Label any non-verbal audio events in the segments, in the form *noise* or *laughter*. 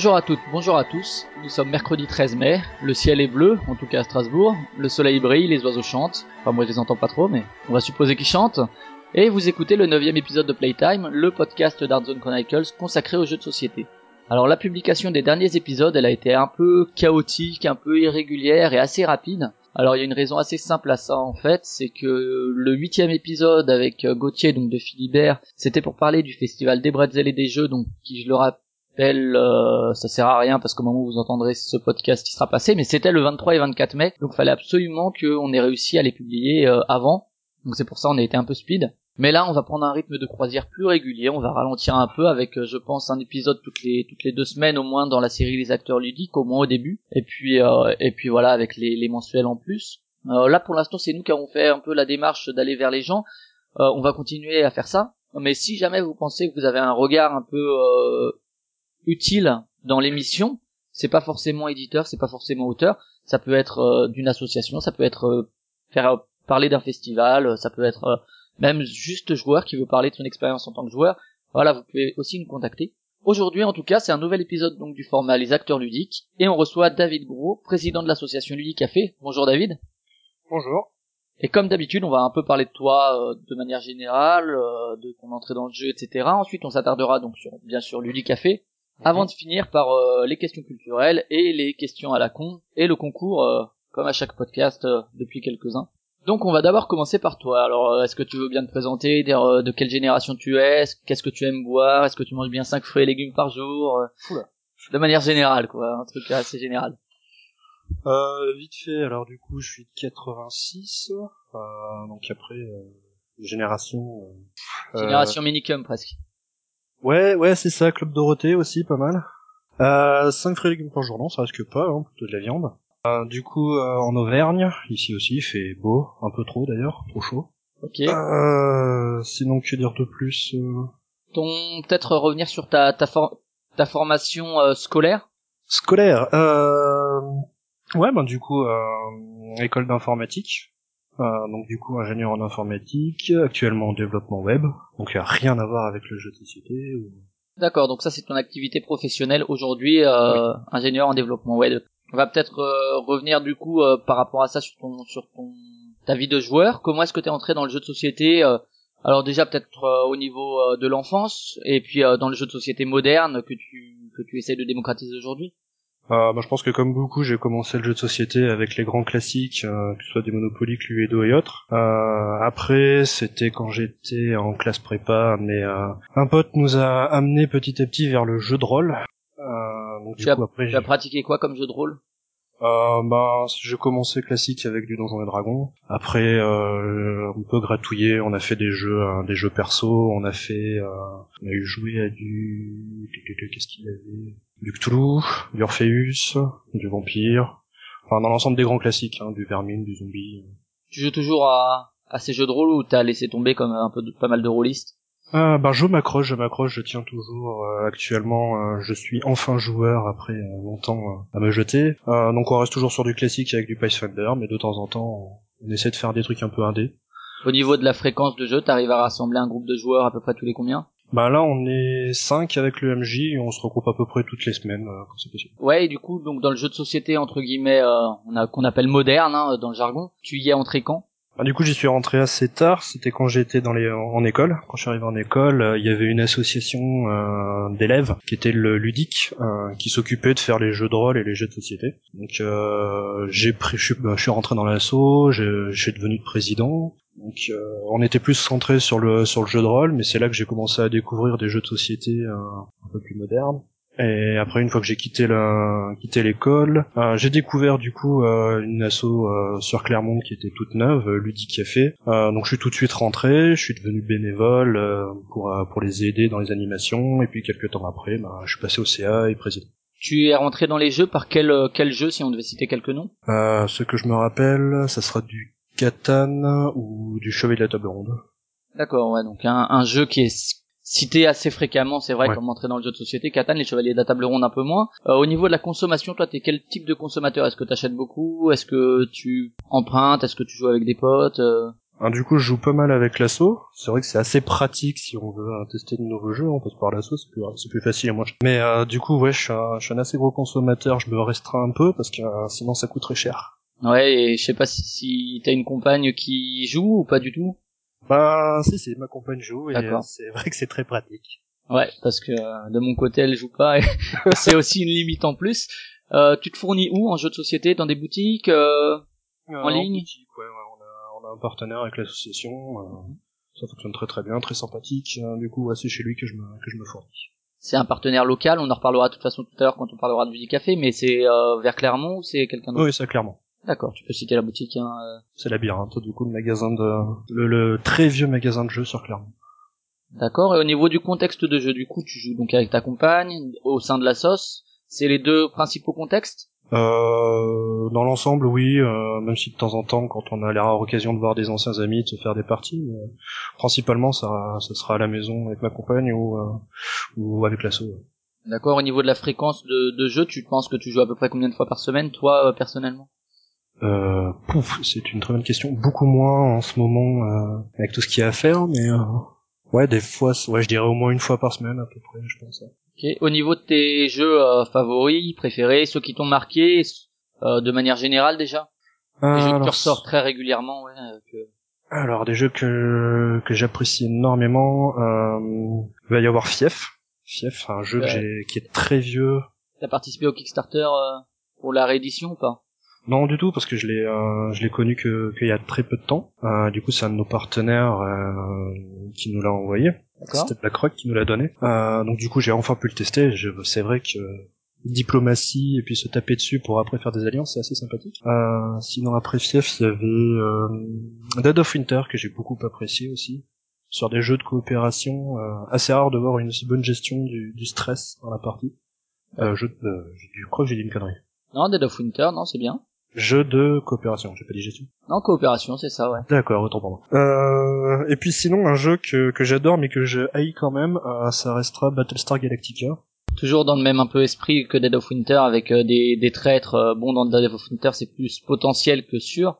Bonjour à toutes, bonjour à tous. Nous sommes mercredi 13 mai. Le ciel est bleu, en tout cas à Strasbourg. Le soleil brille, les oiseaux chantent. Enfin, moi je les entends pas trop, mais on va supposer qu'ils chantent. Et vous écoutez le neuvième épisode de Playtime, le podcast d'Art Zone Chronicles consacré aux jeux de société. Alors la publication des derniers épisodes, elle a été un peu chaotique, un peu irrégulière et assez rapide. Alors il y a une raison assez simple à ça en fait, c'est que le huitième épisode avec Gauthier donc de Philibert, c'était pour parler du festival des bretzels et des jeux, donc qui je le rappelle euh, ça sert à rien parce qu'au moment où vous entendrez ce podcast qui sera passé, mais c'était le 23 et 24 mai, donc fallait absolument qu'on ait réussi à les publier euh, avant. Donc c'est pour ça on a été un peu speed. Mais là on va prendre un rythme de croisière plus régulier, on va ralentir un peu avec euh, je pense un épisode toutes les toutes les deux semaines au moins dans la série Les acteurs ludiques, au moins au début. Et puis et puis voilà avec les, les mensuels en plus. là pour l'instant c'est nous qui avons fait un peu la démarche d'aller vers les gens. on va continuer à faire ça. Mais si jamais vous pensez que vous avez un regard un peu utile dans l'émission. C'est pas forcément éditeur, c'est pas forcément auteur. Ça peut être euh, d'une association, ça peut être euh, faire parler d'un festival, ça peut être euh, même juste joueur qui veut parler de son expérience en tant que joueur. Voilà, vous pouvez aussi nous contacter. Aujourd'hui, en tout cas, c'est un nouvel épisode donc du format Les Acteurs Ludiques et on reçoit David Gros, président de l'association Ludique Café. Bonjour David. Bonjour. Et comme d'habitude, on va un peu parler de toi de manière générale, de ton entrée dans le jeu, etc. Ensuite, on s'attardera donc sur bien sûr Ludique Café, avant de finir par euh, les questions culturelles et les questions à la con et le concours euh, comme à chaque podcast euh, depuis quelques-uns. Donc on va d'abord commencer par toi. Alors est-ce que tu veux bien te présenter, dire de quelle génération tu es, qu'est-ce que tu aimes boire, est-ce que tu manges bien 5 fruits et légumes par jour De manière générale quoi, un truc assez général. Euh, vite fait, alors du coup je suis de 86, donc après génération... génération minicum presque. Ouais, ouais, c'est ça, Club Dorothée aussi, pas mal. Euh, 5 fruits et légumes par jour, non, ça risque pas, hein, plutôt de la viande. Euh, du coup, euh, en Auvergne, ici aussi, il fait beau, un peu trop d'ailleurs, trop chaud. Ok. Euh, sinon, que dire de plus euh... Ton, peut-être revenir sur ta, ta, ta formation euh, scolaire? Scolaire, euh... Ouais, ben du coup, euh, école d'informatique. Euh, donc du coup ingénieur en informatique, actuellement en développement web, donc il n'y a rien à voir avec le jeu de société. Ou... D'accord, donc ça c'est ton activité professionnelle aujourd'hui, euh, ingénieur en développement web. On va peut-être euh, revenir du coup euh, par rapport à ça sur ton sur ton ta vie de joueur. Comment est-ce que tu es entré dans le jeu de société Alors déjà peut-être au niveau de l'enfance et puis dans le jeu de société moderne que tu que tu essaies de démocratiser aujourd'hui? Euh, bah, je pense que comme beaucoup, j'ai commencé le jeu de société avec les grands classiques, euh, que ce soit des Monopoly, Cluedo et autres. Euh, après, c'était quand j'étais en classe prépa, mais euh, un pote nous a amené petit à petit vers le jeu de rôle. Euh, donc, tu, du as, coup, après, tu as pratiqué quoi comme jeu de rôle? Euh, ben, j'ai commencé classique avec du Donjon et Dragon. Après, euh, un peu gratouillé, on a fait des jeux, hein, des jeux perso. On a fait, euh, on a eu joué à du, qu'est-ce qu'il y avait? Du Cthulhu, du Orpheus, du Vampire. Enfin, dans l'ensemble des grands classiques, hein, du Vermine, du Zombie. Tu joues toujours à, à ces jeux de rôle ou t'as laissé tomber comme un peu de, pas mal de rôlistes? Ah, ben je m'accroche, je m'accroche, je tiens toujours. Euh, actuellement, euh, je suis enfin joueur après euh, longtemps à me jeter. donc on reste toujours sur du classique avec du Pathfinder, mais de temps en temps, on essaie de faire des trucs un peu indés. Au niveau de la fréquence de jeu, t'arrives à rassembler un groupe de joueurs à peu près tous les combien? Bah là on est 5 avec le MJ et on se regroupe à peu près toutes les semaines quand c'est possible. Ouais et du coup donc dans le jeu de société entre guillemets on a qu'on appelle moderne hein, dans le jargon, tu y es entré quand? Bah, du coup, j'y suis rentré assez tard. C'était quand j'étais dans les en école. Quand je suis arrivé en école, euh, il y avait une association euh, d'élèves qui était le ludique, euh, qui s'occupait de faire les jeux de rôle et les jeux de société. Donc, j'ai pris, je suis, bah, je suis rentré dans l'asso. Je suis devenu président. Donc, on était plus centré sur le sur le jeu de rôle, mais c'est là que j'ai commencé à découvrir des jeux de société un peu plus modernes. Et après, une fois que j'ai quitté la, quitté l'école, euh, j'ai découvert du coup euh, une asso euh, sur Clermont qui était toute neuve, euh, Ludic Café. Euh, donc je suis tout de suite rentré, je suis devenu bénévole euh, pour pour les aider dans les animations. Et puis quelques temps après, bah, je suis passé au CA et président. Tu es rentré dans les jeux par quel quel jeu si on devait citer quelques noms? Euh, Ce que je me rappelle, ça sera du Catan ou du Chevalier de la Table Ronde. D'accord, ouais, donc un, un jeu qui est cité assez fréquemment, c'est vrai, Ouais. comme entrer dans le jeu de société. Catan, les chevaliers de la table ronde un peu moins. Euh, au niveau de la consommation, toi, t'es quel type de consommateur? Est-ce que t'achètes beaucoup? Est-ce que tu empruntes? Est-ce que tu joues avec des potes Euh, Ah, du coup, je joue pas mal avec l'assaut. C'est vrai que c'est assez pratique si on veut tester de nouveaux jeux. On passe par l'assaut, c'est plus, c'est plus facile. Mais euh, du coup, ouais, je suis, un, je suis un assez gros consommateur. Je me restreins un peu parce que sinon ça coûte très cher. Ouais, et je sais pas si, si t'as une compagne qui joue ou pas du tout? Bah, si, c'est ma compagne joue et euh, c'est vrai que c'est très pratique. Ouais, parce que euh, de mon côté, elle joue pas et *laughs* c'est aussi une limite en plus. Euh, tu te fournis où? En jeu de société? Dans des boutiques euh, En ligne? boutique, ouais, ouais, on, a, on a un partenaire avec l'association. euh, ça fonctionne très très bien, très sympathique. du coup, ouais, c'est chez lui que je me, que je me fournis. C'est un partenaire local, on en reparlera de toute façon tout à l'heure quand on parlera de Music Café, mais c'est euh, vers Clermont ou c'est quelqu'un d'autre? Oui, ça clairement. D'accord, tu peux citer la boutique. Hein, euh. C'est Labyrinthe, du coup, le magasin de, le, le très vieux magasin de jeux sur Clermont. D'accord, et au niveau du contexte de jeu, du coup, tu joues donc avec ta compagne, au sein de la sauce, c'est les deux principaux contextes? Euh, dans l'ensemble, oui, euh, même si de temps en temps, quand on a les rares occasions de voir des anciens amis, de se faire des parties, mais, euh, principalement, ça, ça sera à la maison avec ma compagne ou, euh, ou avec l'asso. ouais. D'accord, au niveau de la fréquence de, de jeu, tu penses que tu joues à peu près combien de fois par semaine, toi, euh, personnellement? Euh, pouf, c'est une très bonne question. Beaucoup moins en ce moment euh, avec tout ce qu'il y a à faire, mais euh, ouais, des fois, ouais, je dirais au moins une fois par semaine à peu près, je pense. ouais. Ok. Au niveau de tes jeux euh, favoris, préférés, ceux qui t'ont marqué, euh, de manière générale déjà? Les jeux que tu ressors très régulièrement, ouais, euh, que- Alors des jeux que que j'apprécie énormément, euh, il va y avoir Fief. Fief, un jeu que j'ai qui est très vieux. T'as participé au Kickstarter euh, pour la réédition ou pas? Non du tout parce que je l'ai euh, je l'ai connu que qu'il y a très peu de temps. Euh, du coup c'est un de nos partenaires euh, qui nous l'a envoyé. C'était BlackRock qui nous l'a donné. Euh, donc du coup j'ai enfin pu le tester. Je- C'est vrai que diplomatie et puis se taper dessus pour après faire des alliances c'est assez sympathique. Euh, sinon après Fief il y avait euh, Dead of Winter que j'ai beaucoup apprécié aussi. Sur des jeux de coopération, euh, assez rare de voir une aussi bonne gestion du, du stress dans la partie. Euh, euh, je crois que j'ai dit une connerie. Non, Dead of Winter, non, c'est bien. Jeu de coopération, j'ai pas dit gestion. Non, coopération, c'est ça, ouais. D'accord, autant pour moi. Euh, et puis sinon, un jeu que, que j'adore mais que je haïs quand même, euh, ça restera Battlestar Galactica. Toujours dans le même un peu esprit que Dead of Winter, avec euh, des, des traîtres. euh, bon, dans Dead of Winter, c'est plus potentiel que sûr.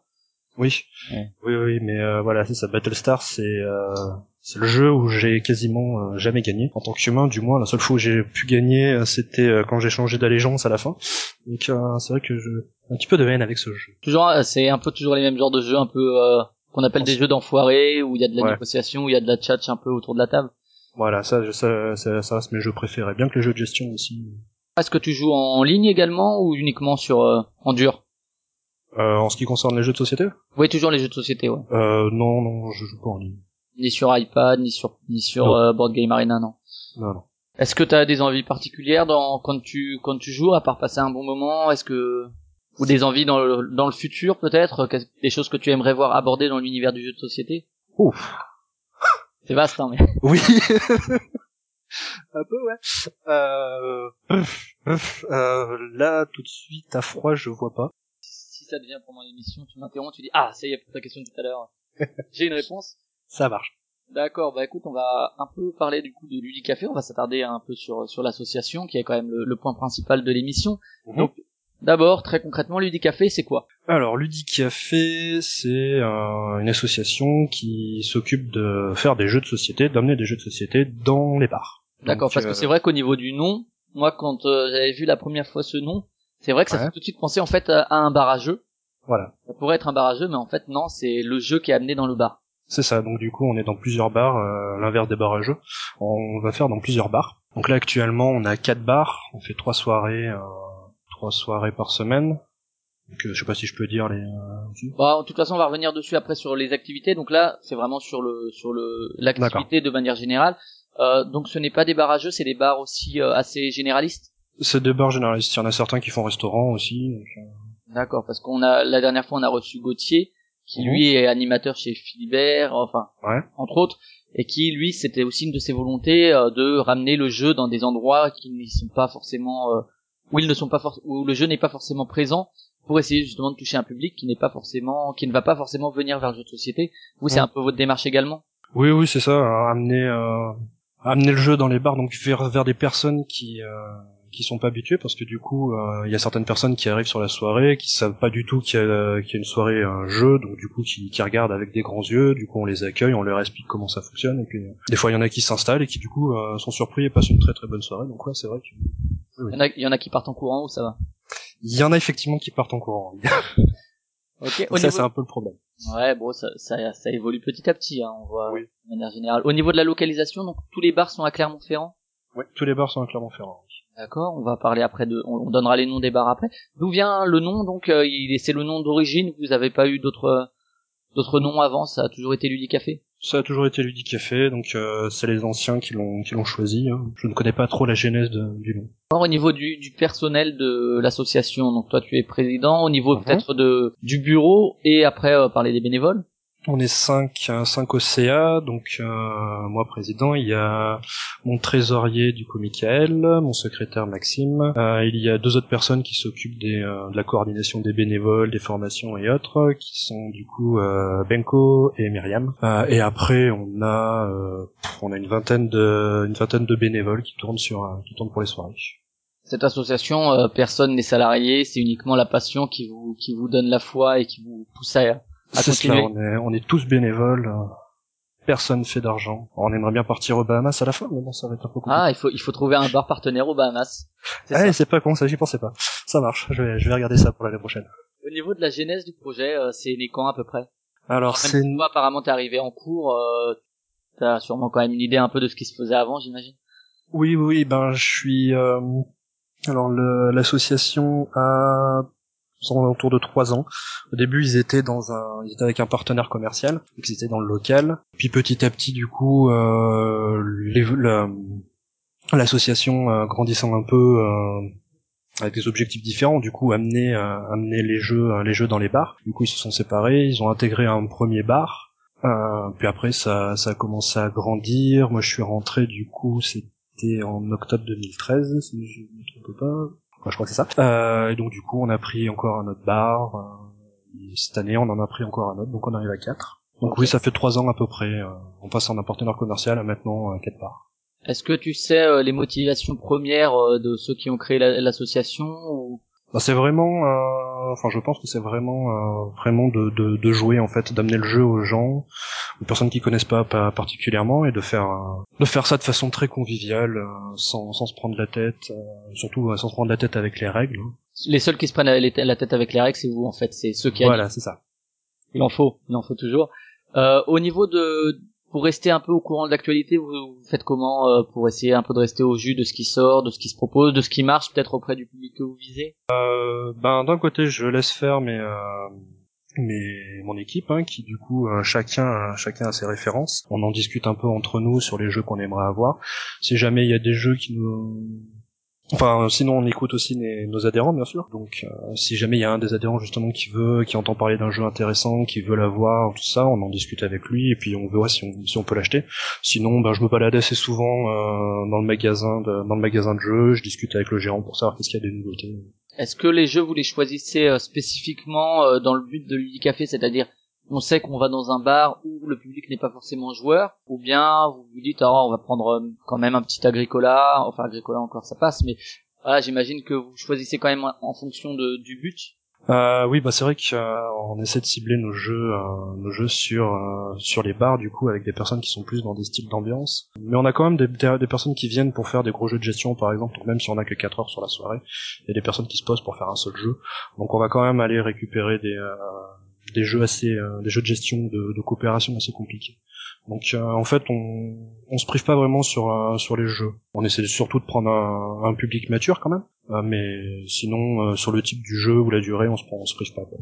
Oui, Ouais. oui, oui, mais euh, voilà, c'est ça. Battlestar, c'est euh, c'est le jeu où j'ai quasiment euh, jamais gagné en tant qu'humain. Du moins, la seule fois où j'ai pu gagner, euh, c'était euh, quand j'ai changé d'allégeance à la fin. Donc euh, c'est vrai que je un petit peu de haine avec ce jeu. Toujours, c'est un peu toujours les mêmes genres de jeux, un peu euh, qu'on appelle des jeux d'enfoirés, où il y a de la Ouais. négociation, où il y a de la tchatch un peu autour de la table. Voilà, ça, je- ça, ça, ça reste mes jeux préférés, bien que les jeux de gestion aussi. Est-ce que tu joues en ligne également ou uniquement sur euh, en dur? Euh, en ce qui concerne les jeux de société, Oui, toujours les jeux de société, ouais. euh, non, non, je joue pas en ligne. Ni sur iPad, ni sur ni sur euh, Board Game Arena, non. Non, non. Est-ce que tu as des envies particulières dans quand tu quand tu joues à part passer un bon moment? Est-ce que ou des envies dans le dans le futur peut-être? Qu'est-ce- des choses que tu aimerais voir abordées dans l'univers du jeu de société? Ouf. C'est vaste hein mais *laughs* Oui. *laughs* un peu, ouais. Euh, euh, là, tout de suite, à froid, je vois pas. si ça devient pendant l'émission, tu m'interromps, tu dis ah ça y est pour ta question de tout à l'heure. *laughs* J'ai une réponse. Ça marche. D'accord, bah écoute, on va un peu parler du coup de Ludicafé, on va s'attarder un peu sur sur l'association qui est quand même le, le point principal de l'émission. Donc d'abord, très concrètement, Ludicafé, c'est quoi? Alors, Ludicafé, c'est euh, une association qui s'occupe de faire des jeux de société, d'amener des jeux de société dans les bars. D'accord, parce que euh, c'est vrai qu'au niveau du nom, moi quand euh, j'avais vu la première fois ce nom, c'est vrai que ça Ouais. fait tout de suite penser en fait à, à un bar à jeu. Voilà. Ça pourrait être un bar à jeu, mais en fait non, c'est le jeu qui est amené dans le bar. C'est ça, donc du coup on est dans plusieurs bars, euh, l'inverse des bars à jeux. On va faire dans plusieurs bars. Donc là actuellement on a quatre bars, on fait trois soirées, euh, trois soirées par semaine. Donc euh, je sais pas si je peux dire les. euh. Bah, de toute façon, on va revenir dessus après sur les activités. Donc là, c'est vraiment sur le sur le l'activité de manière générale. Euh, donc ce n'est pas des bars à jeux, c'est des bars aussi euh, assez généralistes. C'est des bars généralistes. Il y en a certains qui font restaurant aussi. donc, D'accord, parce qu'on a la dernière fois on a reçu Gauthier, qui lui est animateur chez Philibert, enfin Ouais. entre autres, et qui lui c'était aussi une de ses volontés euh, de ramener le jeu dans des endroits qui ne sont pas forcément euh, où ils ne sont pas où le jeu n'est pas forcément présent pour essayer justement de toucher un public qui n'est pas forcément qui ne va pas forcément venir vers le jeu de société. Vous c'est un peu votre démarche également? Oui, oui, c'est ça. Amener, euh, amener le jeu dans les bars, donc vers, vers des personnes qui euh, qui sont pas habituées, parce que du coup, euh, il y a certaines personnes qui arrivent sur la soirée, qui savent pas du tout qu'il y a, qu'il y a une soirée, un jeu, donc du coup, qui, qui regardent avec des grands yeux. Du coup, on les accueille, on leur explique comment ça fonctionne, et puis euh, des fois, il y en a qui s'installent et qui du coup euh, sont surpris et passent une très très bonne soirée. Donc ouais, c'est vrai que Il y en a, il y en a qui partent en courant ou ça va? il y en a effectivement qui partent en courant. *laughs* Ok. Au ça, niveau- c'est un peu le problème. Ouais, bon, ça, ça, ça évolue petit à petit, hein, on voit Oui. de manière générale. Au niveau de la localisation, donc tous les bars sont à Clermont-Ferrand? Ouais, tous les bars sont à Clermont-Ferrand. D'accord, on va parler après de, on, on donnera les noms des bars après. D'où vient le nom donc euh, il est- C'est le nom d'origine. Vous avez pas eu d'autres euh, d'autres noms avant Ça a toujours été Ludicafé. Ça a toujours été Ludic Café, donc euh, c'est les anciens qui l'ont qui l'ont choisi. hein. Je ne connais pas trop la genèse de- du nom. Alors, au niveau du, du personnel de l'association, donc toi tu es président. Au niveau peut-être de du bureau et après euh, parler des bénévoles? On est cinq, euh, cinq au CA, donc euh, moi président, il y a mon trésorier du coup Michael, mon secrétaire Maxime, euh, il y a deux autres personnes qui s'occupent euh, de la coordination des bénévoles, des formations et autres, qui sont du coup euh, Benko et Myriam. Euh, et après on a euh, on a une vingtaine de une vingtaine de bénévoles qui tournent sur euh, qui tournent pour les soirées. Cette association, euh, personne n'est salarié, c'est uniquement la passion qui vous qui vous donne la foi et qui vous pousse à C'est cela, on est, on est tous bénévoles. euh, Personne fait d'argent. On aimerait bien partir aux Bahamas à la fin, mais bon, ça va être un peu compliqué. Ah, il faut il faut trouver un bar partenaire aux Bahamas. C'est Ah, ça. c'est pas con, ça, j'y pensais pas. Ça marche, je vais, je vais regarder ça pour l'année prochaine. Au niveau de la genèse du projet, euh, c'est né quand à peu près? Alors, c'est... toi, apparemment, t'es arrivé en cours, euh, t'as sûrement quand même une idée un peu de ce qui se faisait avant, j'imagine. Oui, oui, oui, ben, je suis... euh, Alors, le- l'association a sont autour de trois ans. Au début, ils étaient dans un, ils étaient avec un partenaire commercial, donc ils étaient dans le local. Puis petit à petit, du coup, euh, l'association euh, grandissant un peu euh, avec des objectifs différents, du coup, amener, euh, amener les jeux, euh, les jeux dans les bars. Du coup, ils se sont séparés, ils ont intégré un premier bar. Puis après, ça, ça a commencé à grandir. Moi, je suis rentré, du coup, c'était en octobre 2013, si je ne me trompe pas. Ouais, je crois que c'est ça. Euh, et donc du coup, on a pris encore un autre bar. euh, et cette année, on en a pris encore un autre, donc on arrive à quatre. Donc oui, ça fait trois ans à peu près. euh, on passe en un partenaire commercial à maintenant euh, quatre bars. Est-ce que tu sais euh, les motivations premières euh, de ceux qui ont créé la- l'association ou... Bah, c'est vraiment, euh, enfin, je pense que c'est vraiment, euh, vraiment de, de, de jouer en fait, d'amener le jeu aux gens, aux personnes qui connaissent pas, pas particulièrement, et de faire, euh, de faire ça de façon très conviviale, euh, sans, sans se prendre la tête, euh, surtout sans se prendre la tête avec les règles. hein. Les seuls qui se prennent la la tête avec les règles, c'est vous en fait, c'est ceux qui Voilà, c'est ça. Il en faut, il en faut toujours. Euh, au niveau de, pour rester un peu au courant de l'actualité, vous, vous faites comment euh, pour essayer un peu de rester au jus de ce qui sort, de ce qui se propose, de ce qui marche peut-être auprès du public que vous visez? Euh, ben d'un côté je laisse faire mes euh, mes mon équipe hein, qui du coup euh, chacun chacun a ses références. On en discute un peu entre nous sur les jeux qu'on aimerait avoir. Si jamais il y a des jeux qui nous enfin sinon on écoute aussi nos adhérents bien sûr. Donc euh, si jamais il y a un des adhérents justement qui veut qui entend parler d'un jeu intéressant qui veut l'avoir tout ça on en discute avec lui et puis on verra si on peut l'acheter. Sinon ben je me balade assez souvent euh, dans le magasin de, dans le magasin de jeux. Je discute avec le gérant pour savoir qu'est-ce qu'il y a des nouveautés. Est-ce que les jeux vous les choisissez euh, spécifiquement dans le but de Ludicafé, c'est-à-dire on sait qu'on va dans un bar où le public n'est pas forcément joueur, ou bien vous vous dites ah on va prendre euh, quand même un petit Agricola, enfin Agricola encore ça passe, mais voilà j'imagine que vous choisissez quand même en fonction de, du but. Euh, oui, bah c'est vrai qu'on essaie de cibler nos jeux, euh, nos jeux sur euh, sur les bars du coup avec des personnes qui sont plus dans des styles d'ambiance. Mais on a quand même des, personnes qui viennent pour faire des gros jeux de gestion par exemple, même si on a que 4 heures sur la soirée, il y a des personnes qui se posent pour faire un seul jeu. Donc on va quand même aller récupérer des euh, des jeux assez euh, des jeux de gestion de, de coopération assez compliqués. Donc euh, en fait on on se prive pas vraiment sur euh, sur les jeux. On essaie surtout de prendre un, un public mature quand même. Euh, mais sinon, euh, sur le type du jeu ou la durée, on se prend, on se prive pas. Quoi.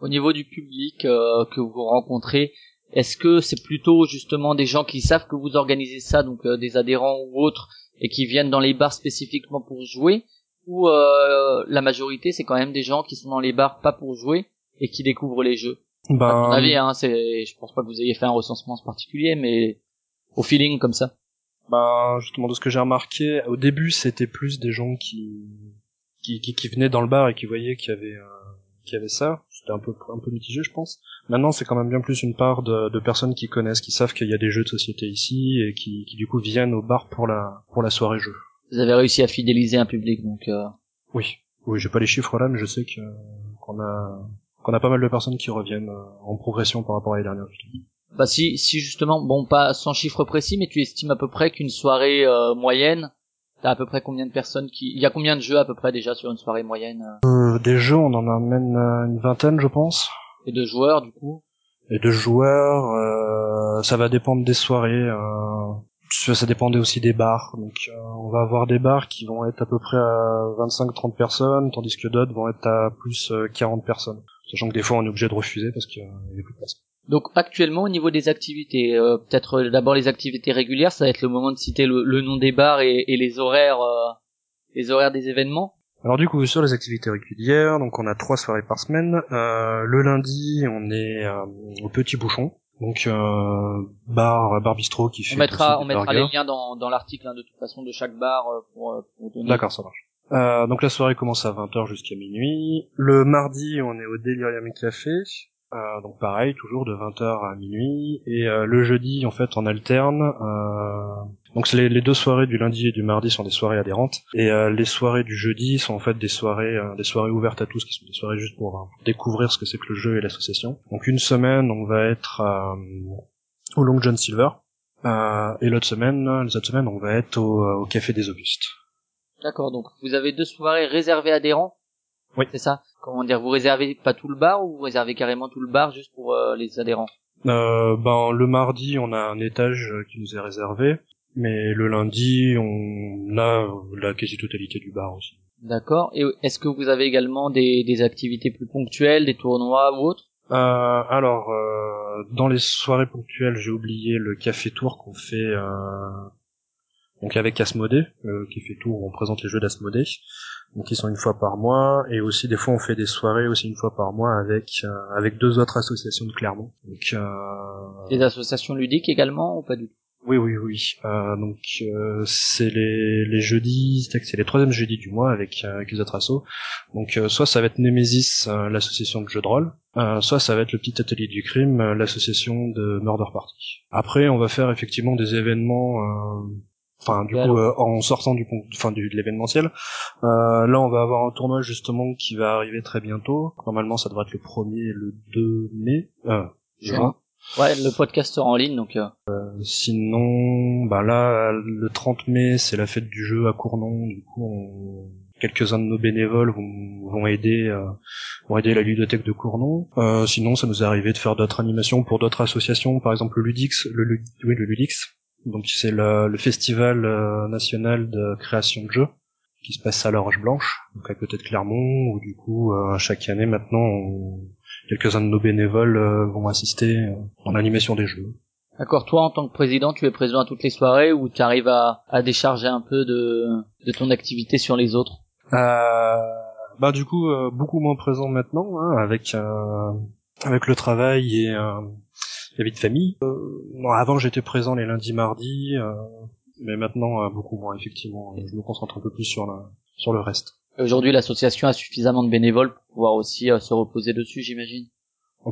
Au niveau du public euh, que vous rencontrez, est-ce que c'est plutôt justement des gens qui savent que vous organisez ça, donc des adhérents ou autres, et qui viennent dans les bars spécifiquement pour jouer, ou la majorité c'est quand même des gens qui sont dans les bars pas pour jouer et qui découvrent les jeux Ben, À mon avis, hein, c'est, je pense pas que vous ayez fait un recensement particulier, mais au feeling comme ça. ben, justement de ce que j'ai remarqué, au début c'était plus des gens qui qui, qui, qui venaient dans le bar et qui voyaient qu'il y avait euh, qu'il y avait ça. C'était un peu un peu mitigé, je pense. Maintenant, c'est quand même bien plus une part de, de personnes qui connaissent, qui savent qu'il y a des jeux de société ici et qui, qui du coup viennent au bar pour la pour la soirée jeu. Vous avez réussi à fidéliser un public, donc euh, Oui, oui, j'ai pas les chiffres là, mais je sais que qu'on a qu'on a pas mal de personnes qui reviennent euh, en progression par rapport à l'année dernière. bah si, si justement, bon pas sans chiffre précis, mais tu estimes à peu près qu'une soirée euh, moyenne, t'as à peu près combien de personnes qui, il y a combien de jeux à peu près déjà sur une soirée moyenne euh, Euh, des jeux, on en amène euh, une vingtaine, je pense. et de joueurs du coup? Et de joueurs, euh, ça va dépendre des soirées. Euh, ça ça dépendait aussi des bars. Donc euh, on va avoir des bars qui vont être à peu près à 25-30 personnes, tandis que d'autres vont être à plus euh, 40 personnes. Sachant que des fois on est obligé de refuser parce qu'il y a plus de place. Donc actuellement au niveau des activités, euh, peut-être euh, d'abord les activités régulières, ça va être le moment de citer le, le nom des bars et, et les horaires, euh, les horaires des événements. Alors du coup sur les activités régulières, donc on a trois soirées par semaine. Euh, le lundi on est euh, au Petit Bouchon, donc euh, bar bar bistrot qui fait On mettra, on mettra burgers. les liens dans, dans l'article hein, de toute façon de chaque bar euh, pour, euh, pour donner. D'accord, ça marche. Euh, donc la soirée commence à 20h jusqu'à minuit. Le mardi, on est au Delirium Café. Euh, donc pareil, toujours de 20h à minuit. Et euh, le jeudi, en fait, on alterne. Euh, donc les, les deux soirées du lundi et du mardi sont des soirées adhérentes. Et euh, les soirées du jeudi sont en fait des soirées, euh, des soirées ouvertes à tous, qui sont des soirées juste pour euh, découvrir ce que c'est que le jeu et l'association. Donc une semaine, on va être au Long John Silver. Et l'autre semaine, les autres semaines, on va être au, au Café des Augustes. D'accord, donc vous avez deux soirées réservées adhérents. Oui. C'est ça. Comment dire, vous réservez pas tout le bar ou vous réservez carrément tout le bar juste pour euh, les adhérents? Euh, ben le mardi on a un étage euh, qui nous est réservé, mais le lundi on a la quasi-totalité du bar aussi. D'accord. Et est-ce que vous avez également des, des activités plus ponctuelles, des tournois ou autres? Euh, alors euh, dans les soirées ponctuelles j'ai oublié le café tour qu'on fait euh, donc avec Asmodée, le café tour où on présente les jeux d'Asmodée, donc ils sont une fois par mois et aussi des fois on fait des soirées aussi une fois par mois avec euh, avec deux autres associations de Clermont. Donc euh, Des associations ludiques également ou pas du tout? Oui, oui, oui. Euh, donc euh, c'est les, les jeudis, c'est les troisièmes jeudis du mois avec, euh, avec les autres assos. Donc euh, soit ça va être Nemesis, euh, l'association de jeux de rôle, euh, soit ça va être le petit atelier du crime, euh, l'association de Murder Party. Après, on va faire effectivement des événements. euh, Enfin, du coup, euh, en sortant du, enfin, du, de l'événementiel, euh, là, on va avoir un tournoi justement qui va arriver très bientôt. Normalement, ça devrait être le 1er et le 2 mai. Euh, juin. Ouais, le podcast sera en ligne, donc euh, Sinon, bah là, le 30 mai, c'est la fête du jeu à Cournon. Du coup, on- quelques-uns de nos bénévoles vont, vont aider, euh, vont aider la ludothèque de Cournon. Euh, sinon, ça nous est arrivé de faire d'autres animations pour d'autres associations, par exemple le Ludix, le, oui, le Ludix. Donc c'est le, le festival euh, national de création de jeux qui se passe à la Roche Blanche, donc à côté de Clermont, où du coup, euh, chaque année maintenant, on- quelques-uns de nos bénévoles euh, vont assister euh, en animation des jeux. D'accord, toi en tant que président, tu es présent à toutes les soirées ou tu arrives à, à décharger un peu de, de ton activité sur les autres? Euh, bah du coup euh, beaucoup moins présent maintenant hein, avec euh, avec le travail et euh, la vie de famille. Euh, non, avant j'étais présent les lundis mardis, euh, mais maintenant euh, beaucoup moins effectivement. Je me concentre un peu plus sur la, sur le reste. Aujourd'hui, l'association a suffisamment de bénévoles pour pouvoir aussi euh, se reposer dessus, j'imagine.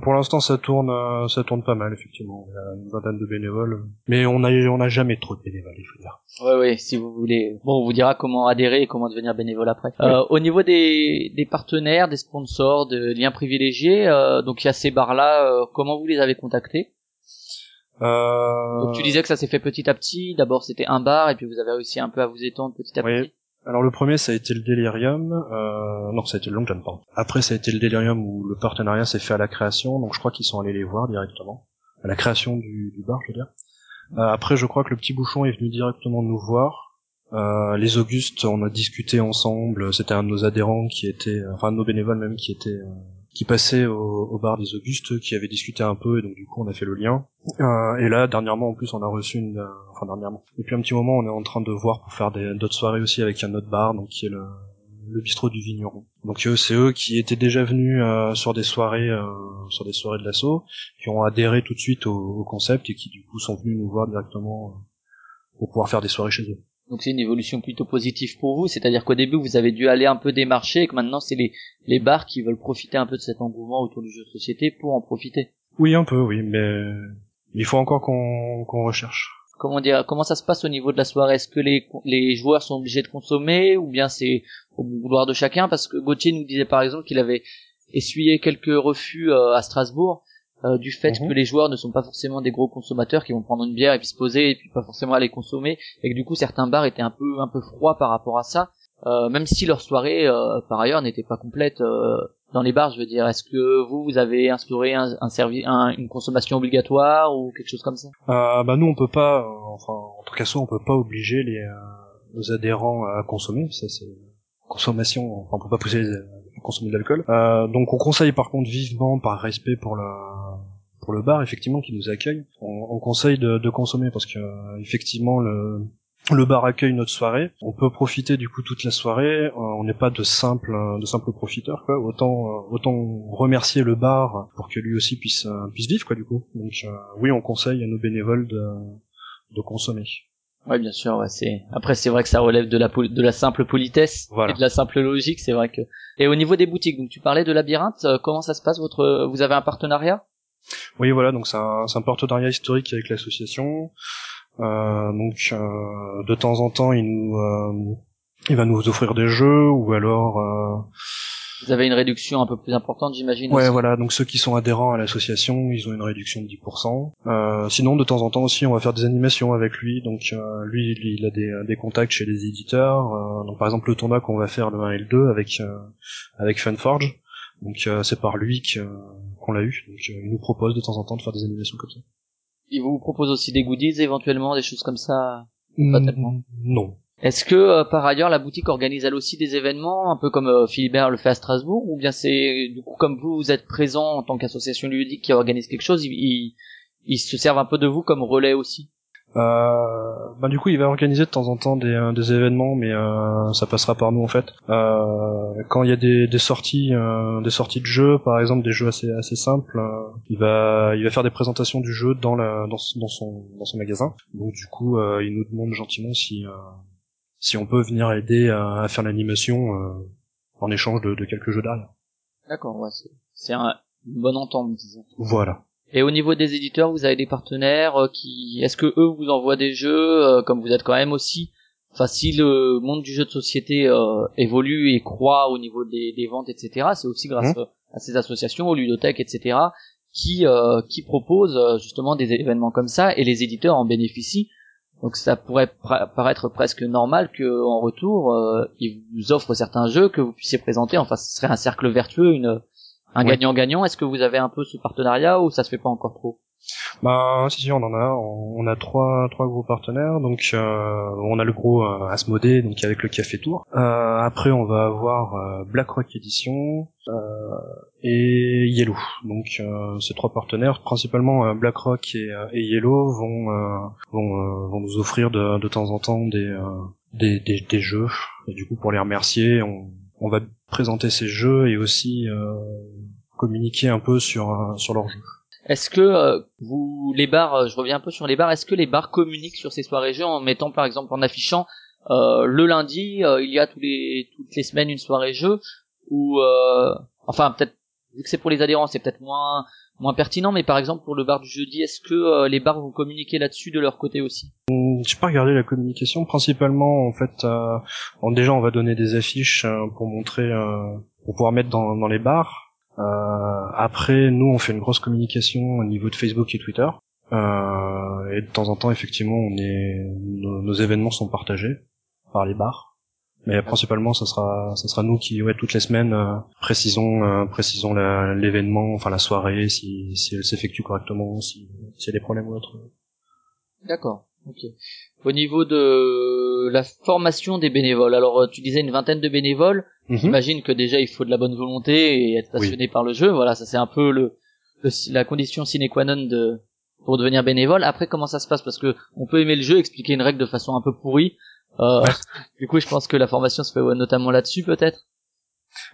Pour l'instant ça tourne ça tourne pas mal effectivement. Il y a une vingtaine de bénévoles, mais on a on a jamais trop de bénévoles il faut dire. Ouais, ouais, si vous voulez. Bon, on vous dira comment adhérer et comment devenir bénévole après. Euh, au niveau des, des partenaires, des sponsors, de liens privilégiés, euh, donc il y a ces bars-là, euh, comment vous les avez contactés? Euh, Donc tu disais que ça s'est fait petit à petit. D'abord c'était un bar et puis vous avez réussi un peu à vous étendre petit à Oui. petit. Alors le premier ça a été le Delirium, euh, non ça a été le Long John pardon. Après ça a été le Delirium où le partenariat s'est fait à la création, donc je crois qu'ils sont allés les voir directement, à la création du, du bar je veux dire. Euh, après je crois que le petit bouchon est venu directement nous voir. Euh, les Augustes on a discuté ensemble, c'était un de nos adhérents qui était, enfin un de nos bénévoles même qui était, euh, qui passait au, au, bar des Augustes, qui avait discuté un peu, et donc du coup on a fait le lien. Euh, et là, dernièrement en plus, on a reçu une, euh, enfin dernièrement, depuis un petit moment, on est en train de voir pour faire d'autres soirées aussi avec un autre bar, donc qui est le, le bistrot du vigneron. Donc c'est eux qui étaient déjà venus euh, sur des soirées, euh, sur des soirées de l'assaut, qui ont adhéré tout de suite au, au, concept et qui du coup sont venus nous voir directement pour pouvoir faire des soirées chez eux. Donc c'est une évolution plutôt positive pour vous, c'est-à-dire qu'au début vous avez dû aller un peu démarcher et que maintenant c'est les, les bars qui veulent profiter un peu de cet engouement autour du jeu de société pour en profiter. Oui un peu oui, mais il faut encore qu'on qu'on recherche. Comment dire, comment ça se passe au niveau de la soirée? Est-ce que les, les joueurs sont obligés de consommer ou bien c'est au vouloir de chacun? Parce que Gauthier nous disait par exemple qu'il avait essuyé quelques refus euh, à Strasbourg euh, du fait mhm. que les joueurs ne sont pas forcément des gros consommateurs qui vont prendre une bière et puis se poser et puis pas forcément aller consommer et que du coup certains bars étaient un peu un peu froids par rapport à ça euh, même si leur soirée euh, par ailleurs n'était pas complète dans les bars je veux dire est-ce que vous vous avez instauré un, un service une consommation obligatoire ou quelque chose comme ça? Bah nous on peut pas enfin en tout cas on peut pas obliger les nos adhérents à consommer ça c'est consommation enfin on peut pas pousser les, consommer de l'alcool. Euh, donc on conseille par contre vivement, par respect pour le pour le bar effectivement qui nous accueille, on, conseille de, de, consommer parce que euh, effectivement le le bar accueille notre soirée. On peut profiter du coup toute la soirée. Euh, on n'est pas de simples de simples profiteurs quoi. Autant euh, autant remercier le bar pour que lui aussi puisse puisse vivre quoi du coup. Donc oui, on conseille à nos bénévoles de de consommer. Ouais, bien sûr. Ouais, c'est après c'est vrai que ça relève de la de la simple politesse et de la simple logique. C'est vrai que. Et au niveau des boutiques, donc tu parlais de labyrinthe. Euh, comment ça se passe Votre vous avez un partenariat? Oui, voilà. Donc c'est un, un, partenariat historique avec l'association. Euh, donc euh, de temps en temps, il nous euh, il va nous offrir des jeux ou alors euh, vous avez une réduction un peu plus importante, j'imagine. Ouais, voilà. Donc ceux qui sont adhérents à l'association, ils ont une réduction de 10%. Euh, sinon, de temps en temps aussi, on va faire des animations avec lui. Donc euh, lui, il a des, des, contacts chez les éditeurs. Euh, donc par exemple, le tournoi qu'on va faire le 1 et le 2 avec euh, avec Funforge. Donc euh, c'est par lui qu'on l'a eu. Donc il nous propose de temps en temps de faire des animations comme ça. Il vous propose aussi des goodies éventuellement, des choses comme ça. Pas tellement. Non. Est-ce que euh, par ailleurs la boutique organise elle aussi des événements, un peu comme euh, Philibert le fait à Strasbourg, ou bien c'est du coup comme vous vous êtes présent en tant qu'association ludique qui organise quelque chose, ils, se servent un peu de vous comme relais aussi? Bah du coup il va organiser de temps en temps des, euh, des événements mais ça passera par nous en fait quand il y a des, des sorties des sorties de jeux par exemple des jeux assez assez simples il va il va faire des présentations du jeu dans la dans, dans son dans son magasin donc du coup il nous demande gentiment si si on peut venir aider à, faire l'animation euh, en échange de, quelques jeux derrière. D'accord, ouais, c'est un, une bonne entente, disons. Voilà. Et au niveau des éditeurs, vous avez des partenaires euh, qui, est-ce que eux vous envoient des jeux, euh, comme vous êtes quand même aussi, enfin si le monde du jeu de société évolue et croît au niveau des, ventes, etc., c'est aussi grâce mmh. à ces associations, aux ludothèques, etc., qui qui proposent justement des événements comme ça, et les éditeurs en bénéficient donc ça pourrait paraître presque normal que en retour euh, ils vous offrent certains jeux que vous puissiez présenter. Enfin, ce serait un cercle vertueux, une un gagnant-gagnant. Est-ce que vous avez un peu ce partenariat ou ça se fait pas encore trop? Bah si, si on en a, on a trois trois gros partenaires. Donc euh, on a le gros euh, Asmodée, donc avec le Café Tour. Euh, après on va avoir euh, BlackRock Edition euh, et Yellow. Donc ces trois partenaires, principalement BlackRock et, et Yellow, vont vont, vont nous offrir de, de temps en temps des, des, des des jeux. Et du coup pour les remercier, on on va présenter ces jeux et aussi communiquer un peu sur sur leurs jeux. Est-ce que euh, vous les bars, euh, je reviens un peu sur les bars, est-ce que les bars communiquent sur ces soirées jeux en mettant par exemple en affichant euh, le lundi, il y a tous les toutes les semaines une soirée jeu ou enfin peut-être vu que c'est pour les adhérents, c'est peut-être moins moins pertinent, mais par exemple pour le bar du jeudi, est-ce que les bars vont communiquer là-dessus de leur côté aussi? Hum, J'ai pas regardé la communication. Principalement, en fait, déjà on va donner des affiches pour montrer, pour pouvoir mettre dans, dans les bars. Euh, après, nous, on fait une grosse communication au niveau de Facebook et Twitter. Euh, et de temps en temps, effectivement, on est, nos, événements sont partagés par les bars. Mais principalement, ça sera, ça sera nous qui, ouais, toutes les semaines, euh, précisons, euh, précisons l'événement, enfin la soirée, si, si elle s'effectue correctement, si, s'il y a des problèmes ou autre. D'accord. Ok. Au niveau de la formation des bénévoles. Alors euh, tu disais une vingtaine de bénévoles. Mhm. J'imagine que déjà il faut de la bonne volonté et être passionné par le jeu. Voilà, ça c'est un peu le, le- la condition sine qua non de pour devenir bénévole. Après comment ça se passe? Parce que on peut aimer le jeu, expliquer une règle de façon un peu pourrie. Euh, *laughs* du coup, je pense que la formation se fait notamment là-dessus peut-être.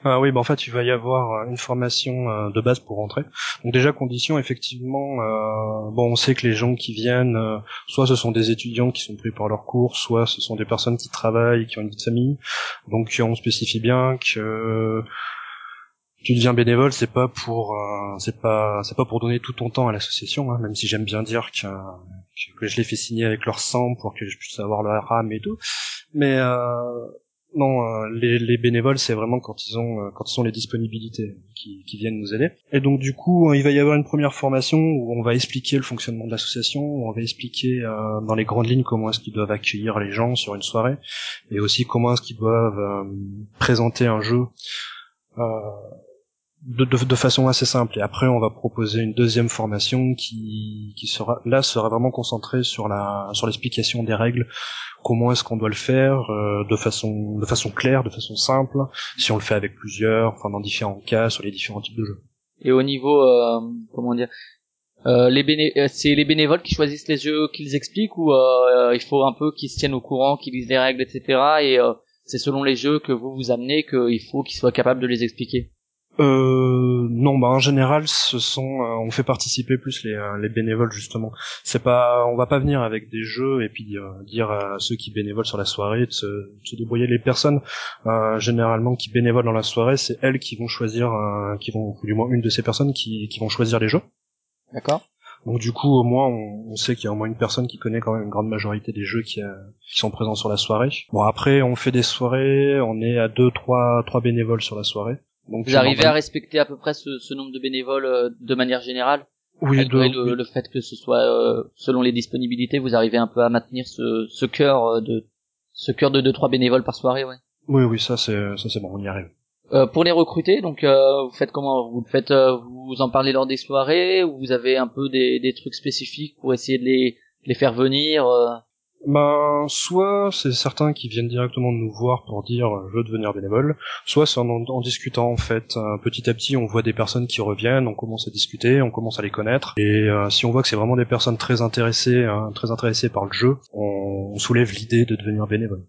Ah oui, bah en fait, il va y avoir euh, une formation euh, de base pour rentrer. Donc déjà condition, effectivement, euh, bon, on sait que les gens qui viennent, soit ce sont des étudiants qui sont pris par leurs cours, soit ce sont des personnes qui travaillent, qui ont une vie de famille. Donc on spécifie bien que tu deviens bénévole, c'est pas pour, c'est pas, c'est pas pour donner tout ton temps à l'association, hein, même si j'aime bien dire que, que, je les fais signer avec leur sang pour que je puisse avoir leur RAM et tout. Mais non, euh, les, les bénévoles, c'est vraiment quand ils ont euh, quand ils ont les disponibilités qui, viennent nous aider. Et donc du coup, euh, il va y avoir une première formation où on va expliquer le fonctionnement de l'association, où on va expliquer dans les grandes lignes comment est-ce qu'ils doivent accueillir les gens sur une soirée, et aussi comment est-ce qu'ils doivent présenter un jeu. De, de, façon assez simple et après on va proposer une deuxième formation qui, qui sera là sera vraiment concentrée sur la sur l'explication des règles comment est-ce qu'on doit le faire euh, de façon de façon claire, de façon simple, si on le fait avec plusieurs, enfin dans différents cas, sur les différents types de jeux. Et au niveau, euh, comment dire, euh, les béné euh, c'est les bénévoles qui choisissent les jeux qu'ils expliquent ou euh, il faut un peu qu'ils se tiennent au courant, qu'ils lisent les règles, etc. Et c'est selon les jeux que vous vous amenez qu'il faut qu'ils soient capables de les expliquer? Euh, non, bah en général, ce sont, euh, on fait participer plus les, euh, les bénévoles justement. C'est pas, on va pas venir avec des jeux et puis euh, dire à ceux qui bénévolent sur la soirée de se, de se débrouiller. Les personnes euh, généralement qui bénévolent dans la soirée, c'est elles qui vont choisir, euh, qui vont, ou du moins une de ces personnes qui, qui vont choisir les jeux. D'accord. Donc du coup, au moins, on, on sait qu'il y a au moins une personne qui connaît quand même une grande majorité des jeux qui, euh, qui sont présents sur la soirée. Bon, après, on fait des soirées, on est à deux, trois, trois bénévoles sur la soirée. Donc Vous arrivez à respecter à peu près ce, ce nombre de bénévoles euh, de manière générale? Oui, de- le, le fait que ce soit euh, selon les disponibilités, vous arrivez un peu à maintenir ce, ce cœur euh, de ce cœur de deux trois bénévoles par soirée, ouais. oui, oui, ça c'est, ça c'est bon, on y arrive. Euh, pour les recruter, donc euh, vous faites comment? Vous faites, euh, vous en parlez lors des soirées ou vous avez un peu des, des trucs spécifiques pour essayer de les, les faire venir euh? Ben, soit c'est certains qui viennent directement nous voir pour dire euh, je veux devenir bénévole, soit c'est en, discutant en fait. Euh, petit à petit, on voit des personnes qui reviennent, on commence à discuter, on commence à les connaître, et euh, si on voit que c'est vraiment des personnes très intéressées, hein, très intéressées par le jeu, on, soulève l'idée de devenir bénévole.